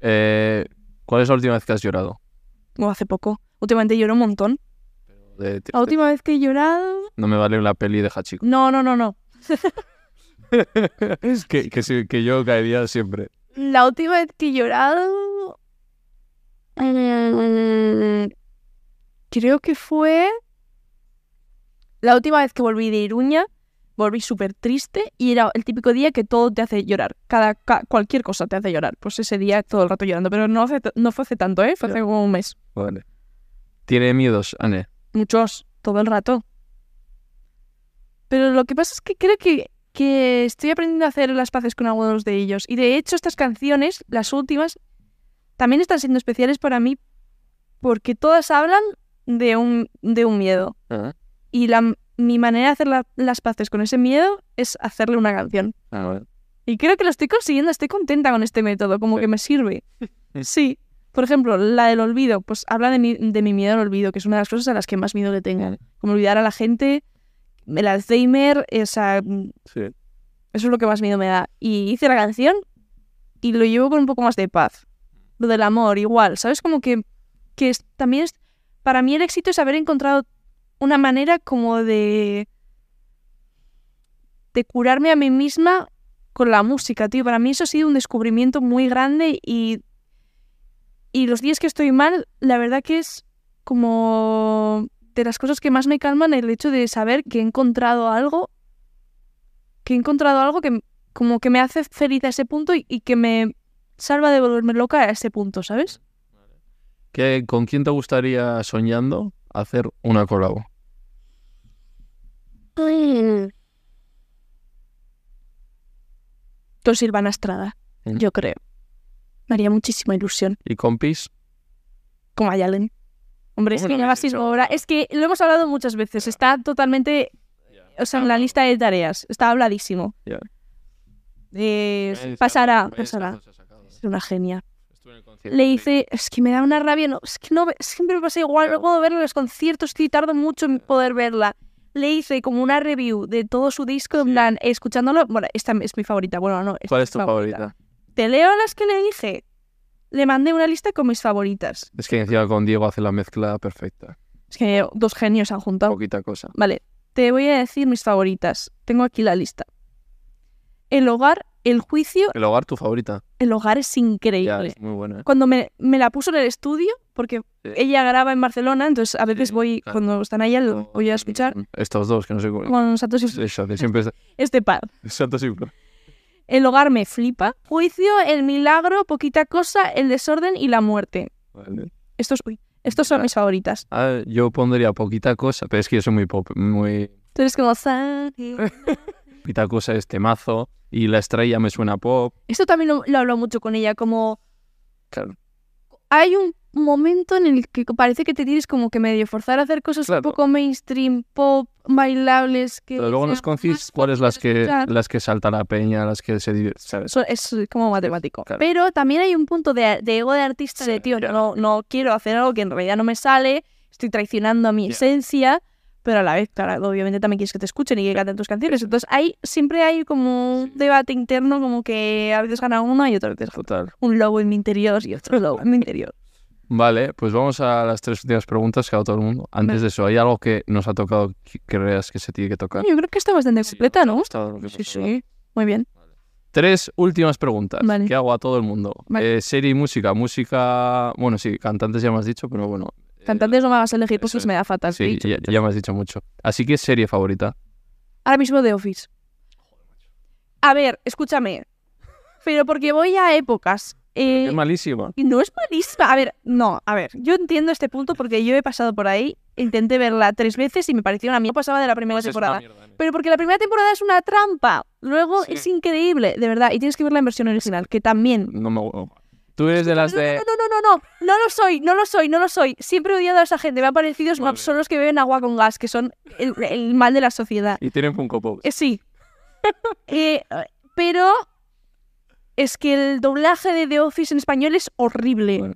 Eh, ¿Cuál es la última vez que has llorado? Hace poco. Últimamente lloro un montón. De La última vez que he llorado... No me vale la peli de Hachiko. No, no, no, no. es que, que, sí, que yo caería siempre. La última vez que he llorado... mm, Creo que fue... La última vez que volví de Iruña, volví súper triste y era el típico día que todo te hace llorar. Cada, ca- cualquier cosa te hace llorar. Pues ese día todo el rato llorando. Pero no, hace, no fue hace tanto, ¿eh? Fue hace como un mes. Vale. ¿Tiene miedos, Anne? Muchos, todo el rato. Pero lo que pasa es que creo que, que estoy aprendiendo a hacer las paces con algunos de ellos. Y de hecho, estas canciones, las últimas, también están siendo especiales para mí porque todas hablan de un, de un miedo. Y la, mi manera de hacer la- las paces con ese miedo es hacerle una canción. Ah. Y creo que lo estoy consiguiendo, estoy contenta con este método, como que me sirve. Sí. Por ejemplo, la del olvido, pues habla de mi, de mi miedo al olvido, que es una de las cosas a las que más miedo le tengo. Como olvidar a la gente, el Alzheimer, esa, Sí. eso es lo que más miedo me da. Y hice la canción y lo llevo con un poco más de paz. Lo del amor, igual, ¿sabes? Como que, que es- también es... Para mí el éxito es haber encontrado una manera como de... de curarme a mí misma con la música, tío. Para mí eso ha sido un descubrimiento muy grande y... Y los días que estoy mal, la verdad que es como de las cosas que más me calman el hecho de saber que he encontrado algo que he encontrado algo que como que me hace feliz a ese punto y, que me salva de volverme loca a ese punto, ¿sabes? ¿Qué, ¿Con quién te gustaría, soñando, hacer una colabo? Con Silvana Estrada, Mm. yo creo. Me haría muchísima ilusión. ¿Y compis? Como Ayalen. Hombre, es ¿Cómo que lleva hecho? horas. Es que lo hemos hablado muchas veces. Está totalmente. O sea, en la lista de tareas. Está habladísimo. Ya. Eh, pasará, pasará. Es una genia. Le hice, es que me da una rabia, no, es que no, siempre me pasa igual, de verla en los conciertos, que tardo mucho en poder verla. Le hice como una review de todo su disco, en plan, escuchándolo, bueno, esta es mi favorita, bueno, no. ¿Cuál es tu favorita? Te leo las que le dije. Le mandé una lista con mis favoritas. Es que encima con Diego hace la mezcla perfecta. Es que dos genios se han juntado. Poquita cosa. Vale, te voy a decir mis favoritas. Tengo aquí la lista. El hogar, el juicio, El hogar, tu favorita. El hogar es Ya, increíble. es muy buena. cuando me, me la puso en el estudio, porque Sí. ella graba en Barcelona, entonces a veces Sí, voy, claro. cuando están allá, lo voy a escuchar Estos dos, que no sé cómo. con Satoshi. Eso, siempre es Este par. Simple. El hogar me flipa. Juicio, el milagro, poquita cosa, el desorden y la muerte. Vale. Estos, uy, estos son mis favoritas. Ah, yo pondría poquita cosa, pero es que yo soy muy pop, muy Tú eres como... "Sa- poquita cosa es temazo y la estrella me suena pop. Esto también lo, lo hablo mucho con ella, como... Claro. Hay un momento en el que parece que te tienes como que medio forzar a hacer cosas Claro. un poco mainstream, pop, bailables, que... Pero luego nos más cuáles las de que escuchar. las que salta la peña, las que se ¿sabes? Es como matemático. Claro. Pero también hay un punto de, de ego de artista de, Sí, tío, ya. no, no quiero hacer algo que en realidad no me sale, estoy traicionando a mi Ya. esencia, pero a la vez, claro, obviamente también quieres que te escuchen y que canten tus canciones. Entonces hay, siempre hay como un debate interno, como que a veces gana una y otras veces Total. un lobo en mi interior y otro lobo en mi interior. Vale, pues vamos a las tres últimas preguntas que hago todo el mundo. Antes de eso, ¿hay algo que nos ha tocado que creas que se tiene que tocar? Yo creo que está bastante completa, ¿no? Sí, sí. Muy bien. Tres últimas preguntas Vale. que hago a todo el mundo. Vale. Eh, serie y música. Música, bueno, sí, cantantes ya me has dicho, pero bueno. Eh, Cantantes no me hagas elegir porque es. me da fatal. Sí, ya, me has dicho mucho. Así que serie favorita. Ahora mismo The Office. A ver, escúchame. Pero porque voy a épocas. eh, Es malísima. y no es malísima. A ver, no, a ver. Yo entiendo este punto porque yo he pasado por ahí. Intenté verla tres veces y me pareció una mierda. No pasaba de la primera Pues temporada. mierda, ¿eh? Pero porque la primera temporada es una trampa. Luego Sí. es increíble, de verdad. Y tienes que ver la versión original, que también. No me Tú eres de las no, de. No, no, no, no, no, no lo soy, no lo soy, no lo soy. Siempre he odiado a esa gente. Me han parecido Vale. son los que beben agua con gas, que son el, el mal de la sociedad. Y tienen Funko Pop. Eh, sí. Eh, pero es que el doblaje de The Office en español es horrible. Bueno,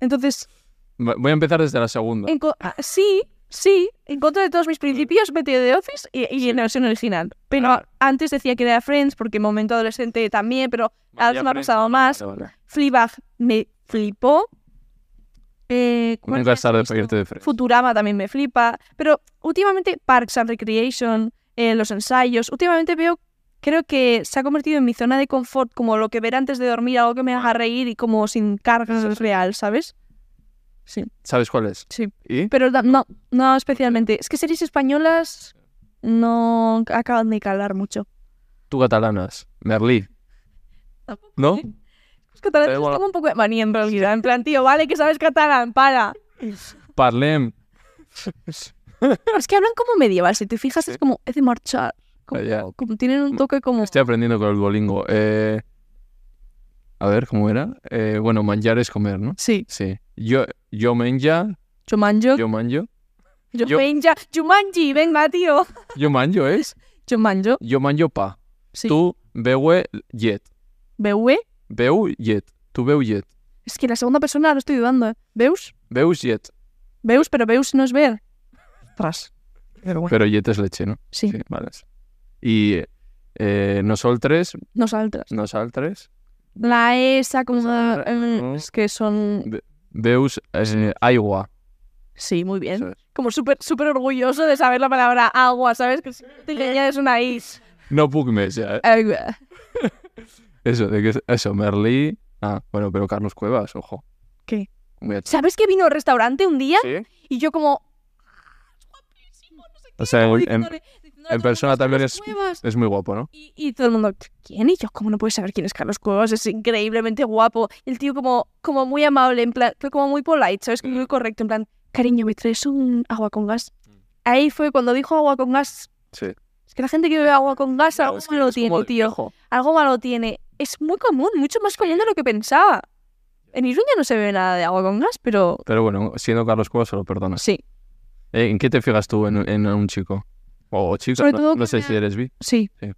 Entonces, Voy a empezar desde la segunda. en ah, sí, sí, en contra de todos mis principios, metí The Office y, y en la versión original. Pero Ah. antes decía que era Friends, porque momento adolescente también, pero ahora me ha pasado más. vale, vale. Fleabag me flipó. Eh, ¿cuál Nunca me es tarde has para visto? irte de frente. Futurama también me flipa. Pero últimamente Parks and Recreation, eh, los ensayos, últimamente veo, creo que se ha convertido en mi zona de confort, como lo que ver antes de dormir, algo que me haga reír y como sin cargas real, ¿sabes? Sí, ¿Sabes cuál es? sí. ¿Y? Pero no, no especialmente. Es que series españolas no acaban de calar mucho. Tú catalanas. Merlí. ¿No? Los catalanes Pero es bueno. como un poco de manía en realidad. En plan, tío, vale que sabes catalán, para. Parlem. Es que hablan como medieval, si te fijas, es como, es de marchar. Como, tienen un toque como... Estoy aprendiendo con el bolingo. Eh, a ver, ¿cómo era? Eh, bueno, manjar es comer, ¿no? Sí, Sí. Yo, yo menja, yo manjo, yo manjo. yo, yo- menja, Jumanji, venga, tío. Yo manjo es. Yo manjo, Yo manjo pa. sí. Tú beue jet. Beue, Beu jet. Tú beu jet. es que la segunda persona lo estoy dudando, ¿eh? ¿Beus? Beus jet. ¿Beus? Pero Beus no es ver. Tras. Pero bueno, Pero jet es leche, ¿no? sí, vale. Y eh, no sol tres, no saltras. no sal tres. La esa como... Pues, eh, ¿no? es que son... Beus eh, agua. Sí, muy bien. ¿sabes? Como súper súper orgulloso de saber la palabra agua, ¿sabes? Que si te añades una is. No pugmes ya, ¿eh? Agua. Eso, de que es- eso, Merlí. Ah, bueno, pero Carlos Cuevas, ojo. ¿Qué? A- ¿Sabes que vino al restaurante un día? ¿Sí? Y yo como... O sea, en, en- diciéndole- diciéndole a en el persona también "Carlos es- Cuevas". es muy guapo, ¿no? Y, y todo el mundo, ¿quién? Y yo, ¿cómo no puedes saber quién es Carlos Cuevas? Es increíblemente guapo. Y el tío como, como muy amable, en plan, fue como muy polite, ¿sabes? Muy correcto, en plan, cariño, ¿me traes un agua con gas? Ahí fue cuando dijo agua con gas. Sí. Es que la gente que bebe agua con gas algo es que malo tiene, como tío. Algo malo tiene. Es muy común, mucho más común de lo que pensaba. En Iruña no se bebe nada de agua con gas, pero Pero bueno, siendo Carlos Cuevas, se lo perdonas. sí, Eh, ¿En qué te fijas tú en, en un chico? O chica, Sobre no, todo no sé me- si eres bi. sí. Sí.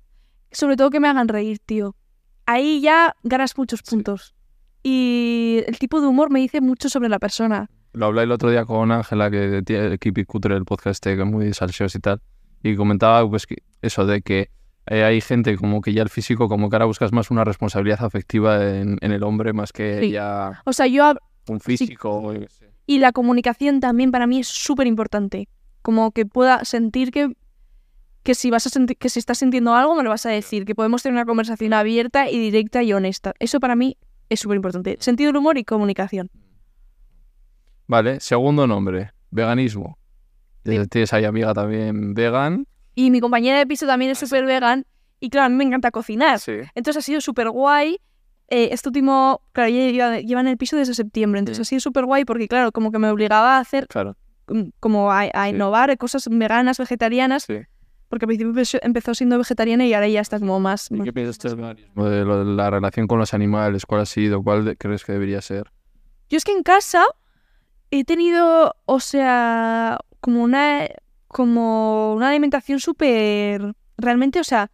Sobre todo que me hagan reír, tío. Ahí ya ganas muchos puntos. Y el tipo de humor me dice mucho sobre la persona. Lo hablé el otro día con Ángela, que tiene el Keep It Cutre, el podcast este, que es muy salseos y tal. Y comentaba pues que eso de que eh, hay gente como que ya el físico, como que ahora buscas más una responsabilidad afectiva en, en el hombre más que Sí. ya O sea, yo... un físico. o. Y la comunicación también para mí es súper importante. Como que pueda sentir que, que, si vas a sentir, que si estás sintiendo algo me lo vas a decir. Que podemos tener una conversación abierta y directa y honesta. Eso para mí es súper importante. Sentido del humor y comunicación. Vale, segundo nombre, veganismo. Sí. Tienes ahí amiga también vegan. Y mi compañera de piso también es Ah, súper vegan. Y claro, a mí me encanta cocinar. Sí. Entonces ha sido súper guay. Eh, este último, claro, ella lleva, el piso desde septiembre. Entonces ha sido súper guay porque, claro, como que me obligaba a hacer, Claro, como a, a Sí. innovar cosas veganas, vegetarianas. sí. Porque al principio empezó- siendo vegetariana y ahora ya está como más... ¿Y más- qué piensas? De lo- de la relación con los animales, ¿cuál ha sido? ¿Cuál de- crees que debería ser? Yo es que en casa he tenido, o sea, como una, como una alimentación súper... Realmente, o sea,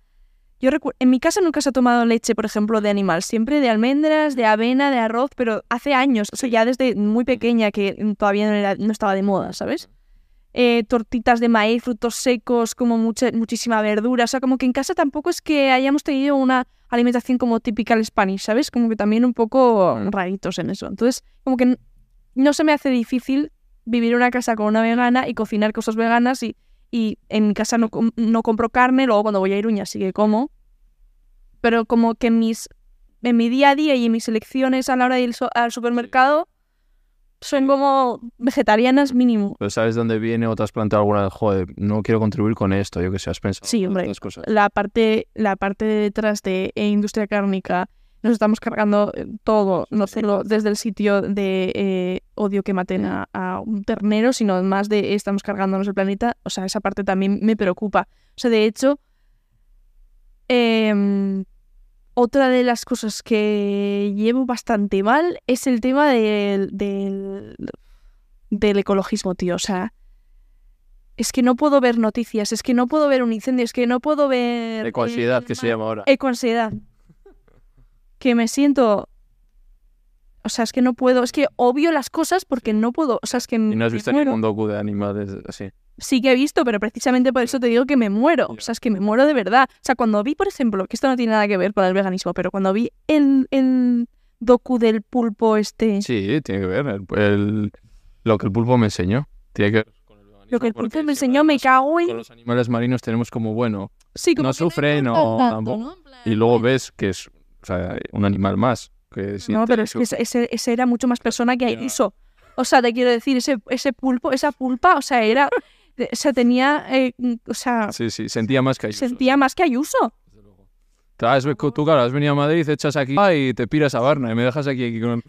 yo recuerdo... En mi casa nunca se ha tomado leche, por ejemplo, de animal. Siempre de almendras, de avena, de arroz, pero hace años, o sea, ya desde muy pequeña que todavía no, estaba de moda, ¿sabes? Eh, tortitas de maíz, frutos secos, como mucha, muchísima verdura. O sea, como que en casa tampoco es que hayamos tenido una alimentación como typical Spanish, ¿sabes? Como que también un poco raritos en eso. Entonces, como que no se me hace difícil vivir en una casa con una vegana y cocinar cosas veganas y, y en mi casa no, no compro carne, luego cuando voy a Iruña sí que como. Pero como que en mis en mi día a día y en mis elecciones a la hora de ir al supermercado son como vegetarianas mínimo. Pero ¿sabes dónde viene o te has planteado alguna vez? Joder, no quiero contribuir con esto, yo que sé, has pensado Sí, hombre. cosas. La parte, la parte de detrás de eh, industria cárnica, nos estamos cargando eh, todo, no solo desde el sitio de eh, odio que maten a, a un ternero, sino más de estamos cargándonos el planeta. O sea, esa parte también me preocupa. O sea, de hecho, em, otra de las cosas que llevo bastante mal es el tema del, del, del ecologismo, tío. O sea, es que no puedo ver noticias, es que no puedo ver un incendio, es que no puedo ver... Ecoansiedad, eh, que se ma- llama ahora. Ecoansiedad. Que me siento... O sea, es que no puedo, es que obvio las cosas porque no puedo, o sea, es que Y no has visto ningún docu de animales así. Sí que he visto, pero precisamente por eso te digo que me muero. O sea, es que me muero de verdad. O sea, cuando vi, por ejemplo, que esto no tiene nada que ver con el veganismo, pero cuando vi el, el docu del pulpo este. Sí, tiene que ver. el- el- lo que el pulpo me enseñó. Tiene que ver Lo que el pulpo me enseñó, me cago en... Con los animales marinos tenemos como, bueno, Sí, como no que sufre, no, tanto, tampoco. y luego ves que es o sea, un animal más. Que No, pero es que ese, ese- era mucho más persona que. Ayuso. O sea, te quiero decir, ese, ese pulpo, esa pulpa, o sea, era... O sea, tenía... eh, o sea, Sí, sí, sentía más que Ayuso. sentía más que Ayuso. tú, claro, has venido a Madrid, echas aquí y te piras a Varna y me dejas aquí, aquí con...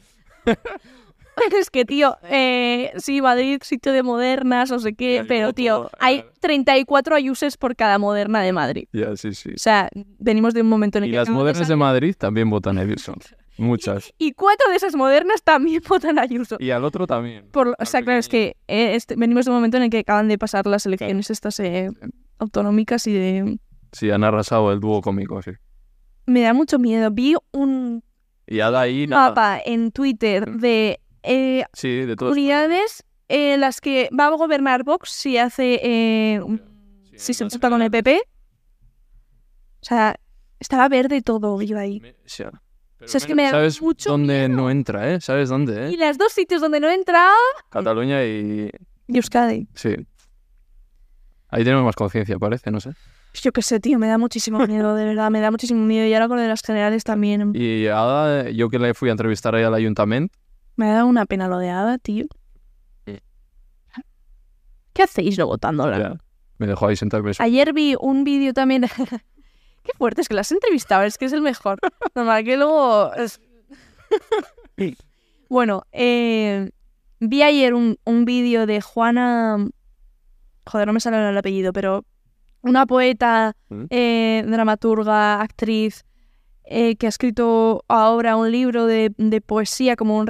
Es que, tío, eh, sí, Madrid, sitio de modernas, no sé qué, Ya, pero, tío, todo, hay eh. 34 ayuses por cada moderna de Madrid. Ya, sí, sí. O sea, venimos de un momento en el Y que... las acabamos modernas de Madrid también votan a Ayuso. Muchas. Y cuatro de esas modernas también votan a Ayuso. Y al otro también. Por, o sea, claro, es que eh, este- venimos de un momento en el que acaban de pasar las elecciones estas eh, autonómicas y de... Sí, han arrasado el dúo cómico, sí. Me da mucho miedo. Vi un Y ahí nada. mapa en Twitter de eh, Sí, de unidades en las que va a gobernar Vox si hace... eh, si se junta con el PP. O sea, estaba verde todo yo ahí. Sí. O sea, es que me da ¿Sabes mucho dónde no entra, eh? ¿Sabes dónde, Y eh? los dos sitios donde no he entrado... Cataluña y... Y Euskadi. Sí. Ahí tenemos más conciencia, parece, no sé. Yo qué sé, tío, me da muchísimo miedo, de verdad, me da muchísimo miedo. Y ahora con lo de las generales también. Y Ada, yo que le fui a entrevistar ahí al ayuntamiento, Me ha dado una pena lo de Ada, tío. Sí. ¿Qué hacéis no votándola? ya, me dejó ahí sentarme. Ayer vi un vídeo también. Qué fuerte, es que la has entrevistado, es que es el mejor. Normal que luego. es- bueno, eh, vi ayer un, un vídeo de Juana. Joder, no me sale el apellido, pero una poeta, ¿Mm? eh, dramaturga, actriz, eh, que ha escrito ahora un libro de, de poesía como un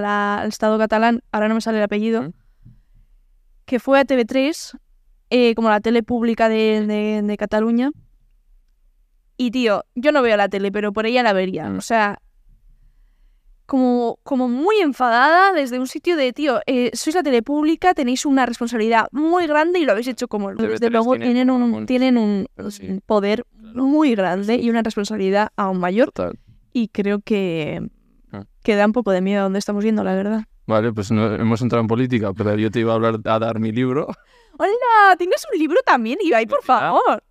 la- al Estado catalán, ahora no me sale el apellido, ¿Mm? que fue a TV3, eh, como la tele pública de, de- de Cataluña. Y tío, yo no veo la tele, pero por ella la vería. Mm. O sea, como, como muy enfadada desde un sitio de, tío, eh, sois la tele pública, tenéis una responsabilidad muy grande y lo habéis hecho como... TV3 Desde luego tiene tienen un, cojones, tienen un, sí. un poder muy grande y una responsabilidad aún mayor. Total. Y creo que, Ah. que da un poco de miedo a dónde estamos yendo, la verdad. Vale, pues no, hemos entrado en política, pero yo te iba a hablar a dar mi libro. ¡Hola! ¿Tienes un libro también, Ibai, por favor?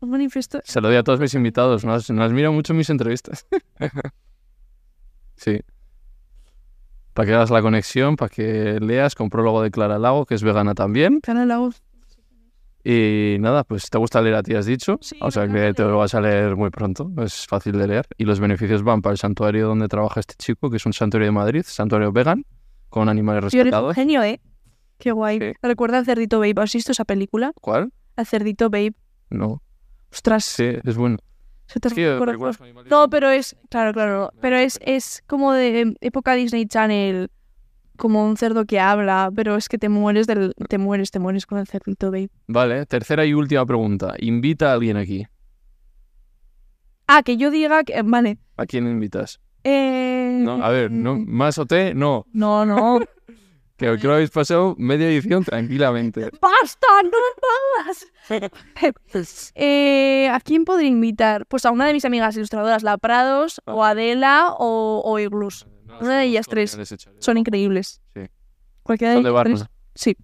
Un manifiesto. Se lo doy a todos mis invitados. No has, no has mirado mucho mis entrevistas. sí. Para que hagas la conexión, para que leas con prólogo de Clara Lago, que es vegana también. Clara Lagos. Y nada, pues te gusta leer a ti, has dicho. Sí, o sea que te lo vas a leer muy pronto. Es fácil de leer. Y los beneficios van para el santuario donde trabaja este chico, que es un santuario de Madrid, santuario vegan, con animales respetados. genio, ¿eh? Qué guay. Sí. Recuerda al Cerdito Babe. ¿Has visto esa película? ¿Cuál? Al Cerdito Babe. No. Ostras. Sí, es bueno. se te Es que No, pero es... Claro, claro. Pero es, es como de época Disney Channel. Como un cerdo que habla. Pero es que te mueres del... Te mueres, te mueres con el Cerdito Babe. Vale, tercera y última pregunta. Invita a alguien aquí. Ah, que yo diga que... Vale. ¿A quién invitas? Eh... No, a ver, no, más o té, no. No, no. Que creo que habéis pasado media edición tranquilamente. ¡Basta! ¡No me pagas! Eh, ¿A quién podría invitar? Pues a una de mis amigas ilustradoras, la Prados, o Adela, o, o Iglus. Una de ellas tres. Son increíbles. Sí. Cualquiera de Son de ellas Barna. Sí,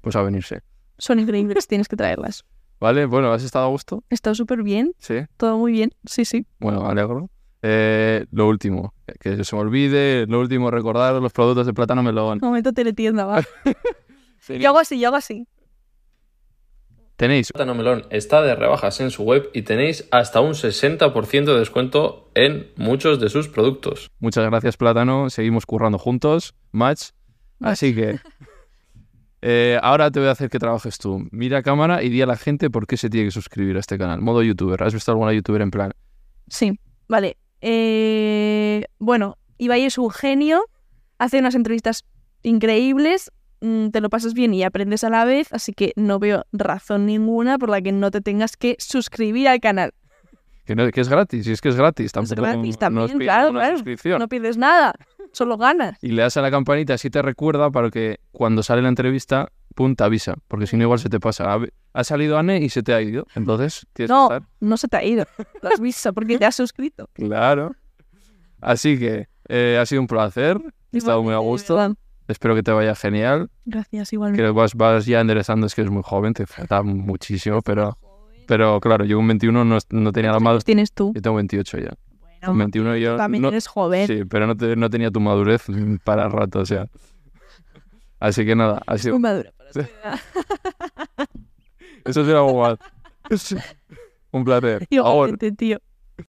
Pues a venirse. son increíbles. Tienes que traerlas. Vale, bueno, ¿has estado a gusto? He estado súper bien. Sí. Todo muy bien. Sí, sí. Bueno, me alegro. Eh, lo último, que se me olvide, lo último, recordar los productos de plátano melón. Momento teletienda, va. Yo hago así, yo hago así. Tenéis Plátano Melón está de rebajas en su web y tenéis hasta un 60% de descuento en muchos de sus productos. Muchas gracias, Plátano. Seguimos currando juntos. Match. Así que. eh, ahora te voy a hacer que trabajes tú. Mira a cámara y di a la gente por qué se tiene que suscribir a este canal. Modo youtuber. ¿Has visto alguna youtuber en plan? Sí, vale. Eh, bueno, Ibai es un genio, hace unas entrevistas increíbles, te lo pasas bien y aprendes a la vez, así que no veo razón ninguna por la que no te tengas que suscribir al canal. Que, no- que es gratis. Y es que es gratis. Es Tampoco gratis no también, piden claro, una claro. suscripción. No pides nada, solo ganas. Y le das a la campanita, así te recuerda para que cuando sale la entrevista, pum, te avisa. Porque si no, igual se te pasa. Ha, salido Anne y se te ha ido. Entonces, tienes No, que estar. no se te ha ido. Lo has visto porque te has suscrito. Claro. Así que eh, ha sido un placer. He estado muy a gusto. Espero que te vaya genial. Gracias, igualmente. Que vas, vas ya enderezando, es que eres muy joven, te falta muchísimo, pero, pero claro, yo con 21 no, no tenía la ¿Cuántos madurez. tienes tú? Yo tengo 28 ya. Bueno, Con 21 yo. también no- eres joven. Sí, pero no, te- no tenía tu madurez para rato, o sea. Así que nada, ha Muy sido. madura para tu edad. Eso será más. Un placer. Ahora. Igualmente, tío.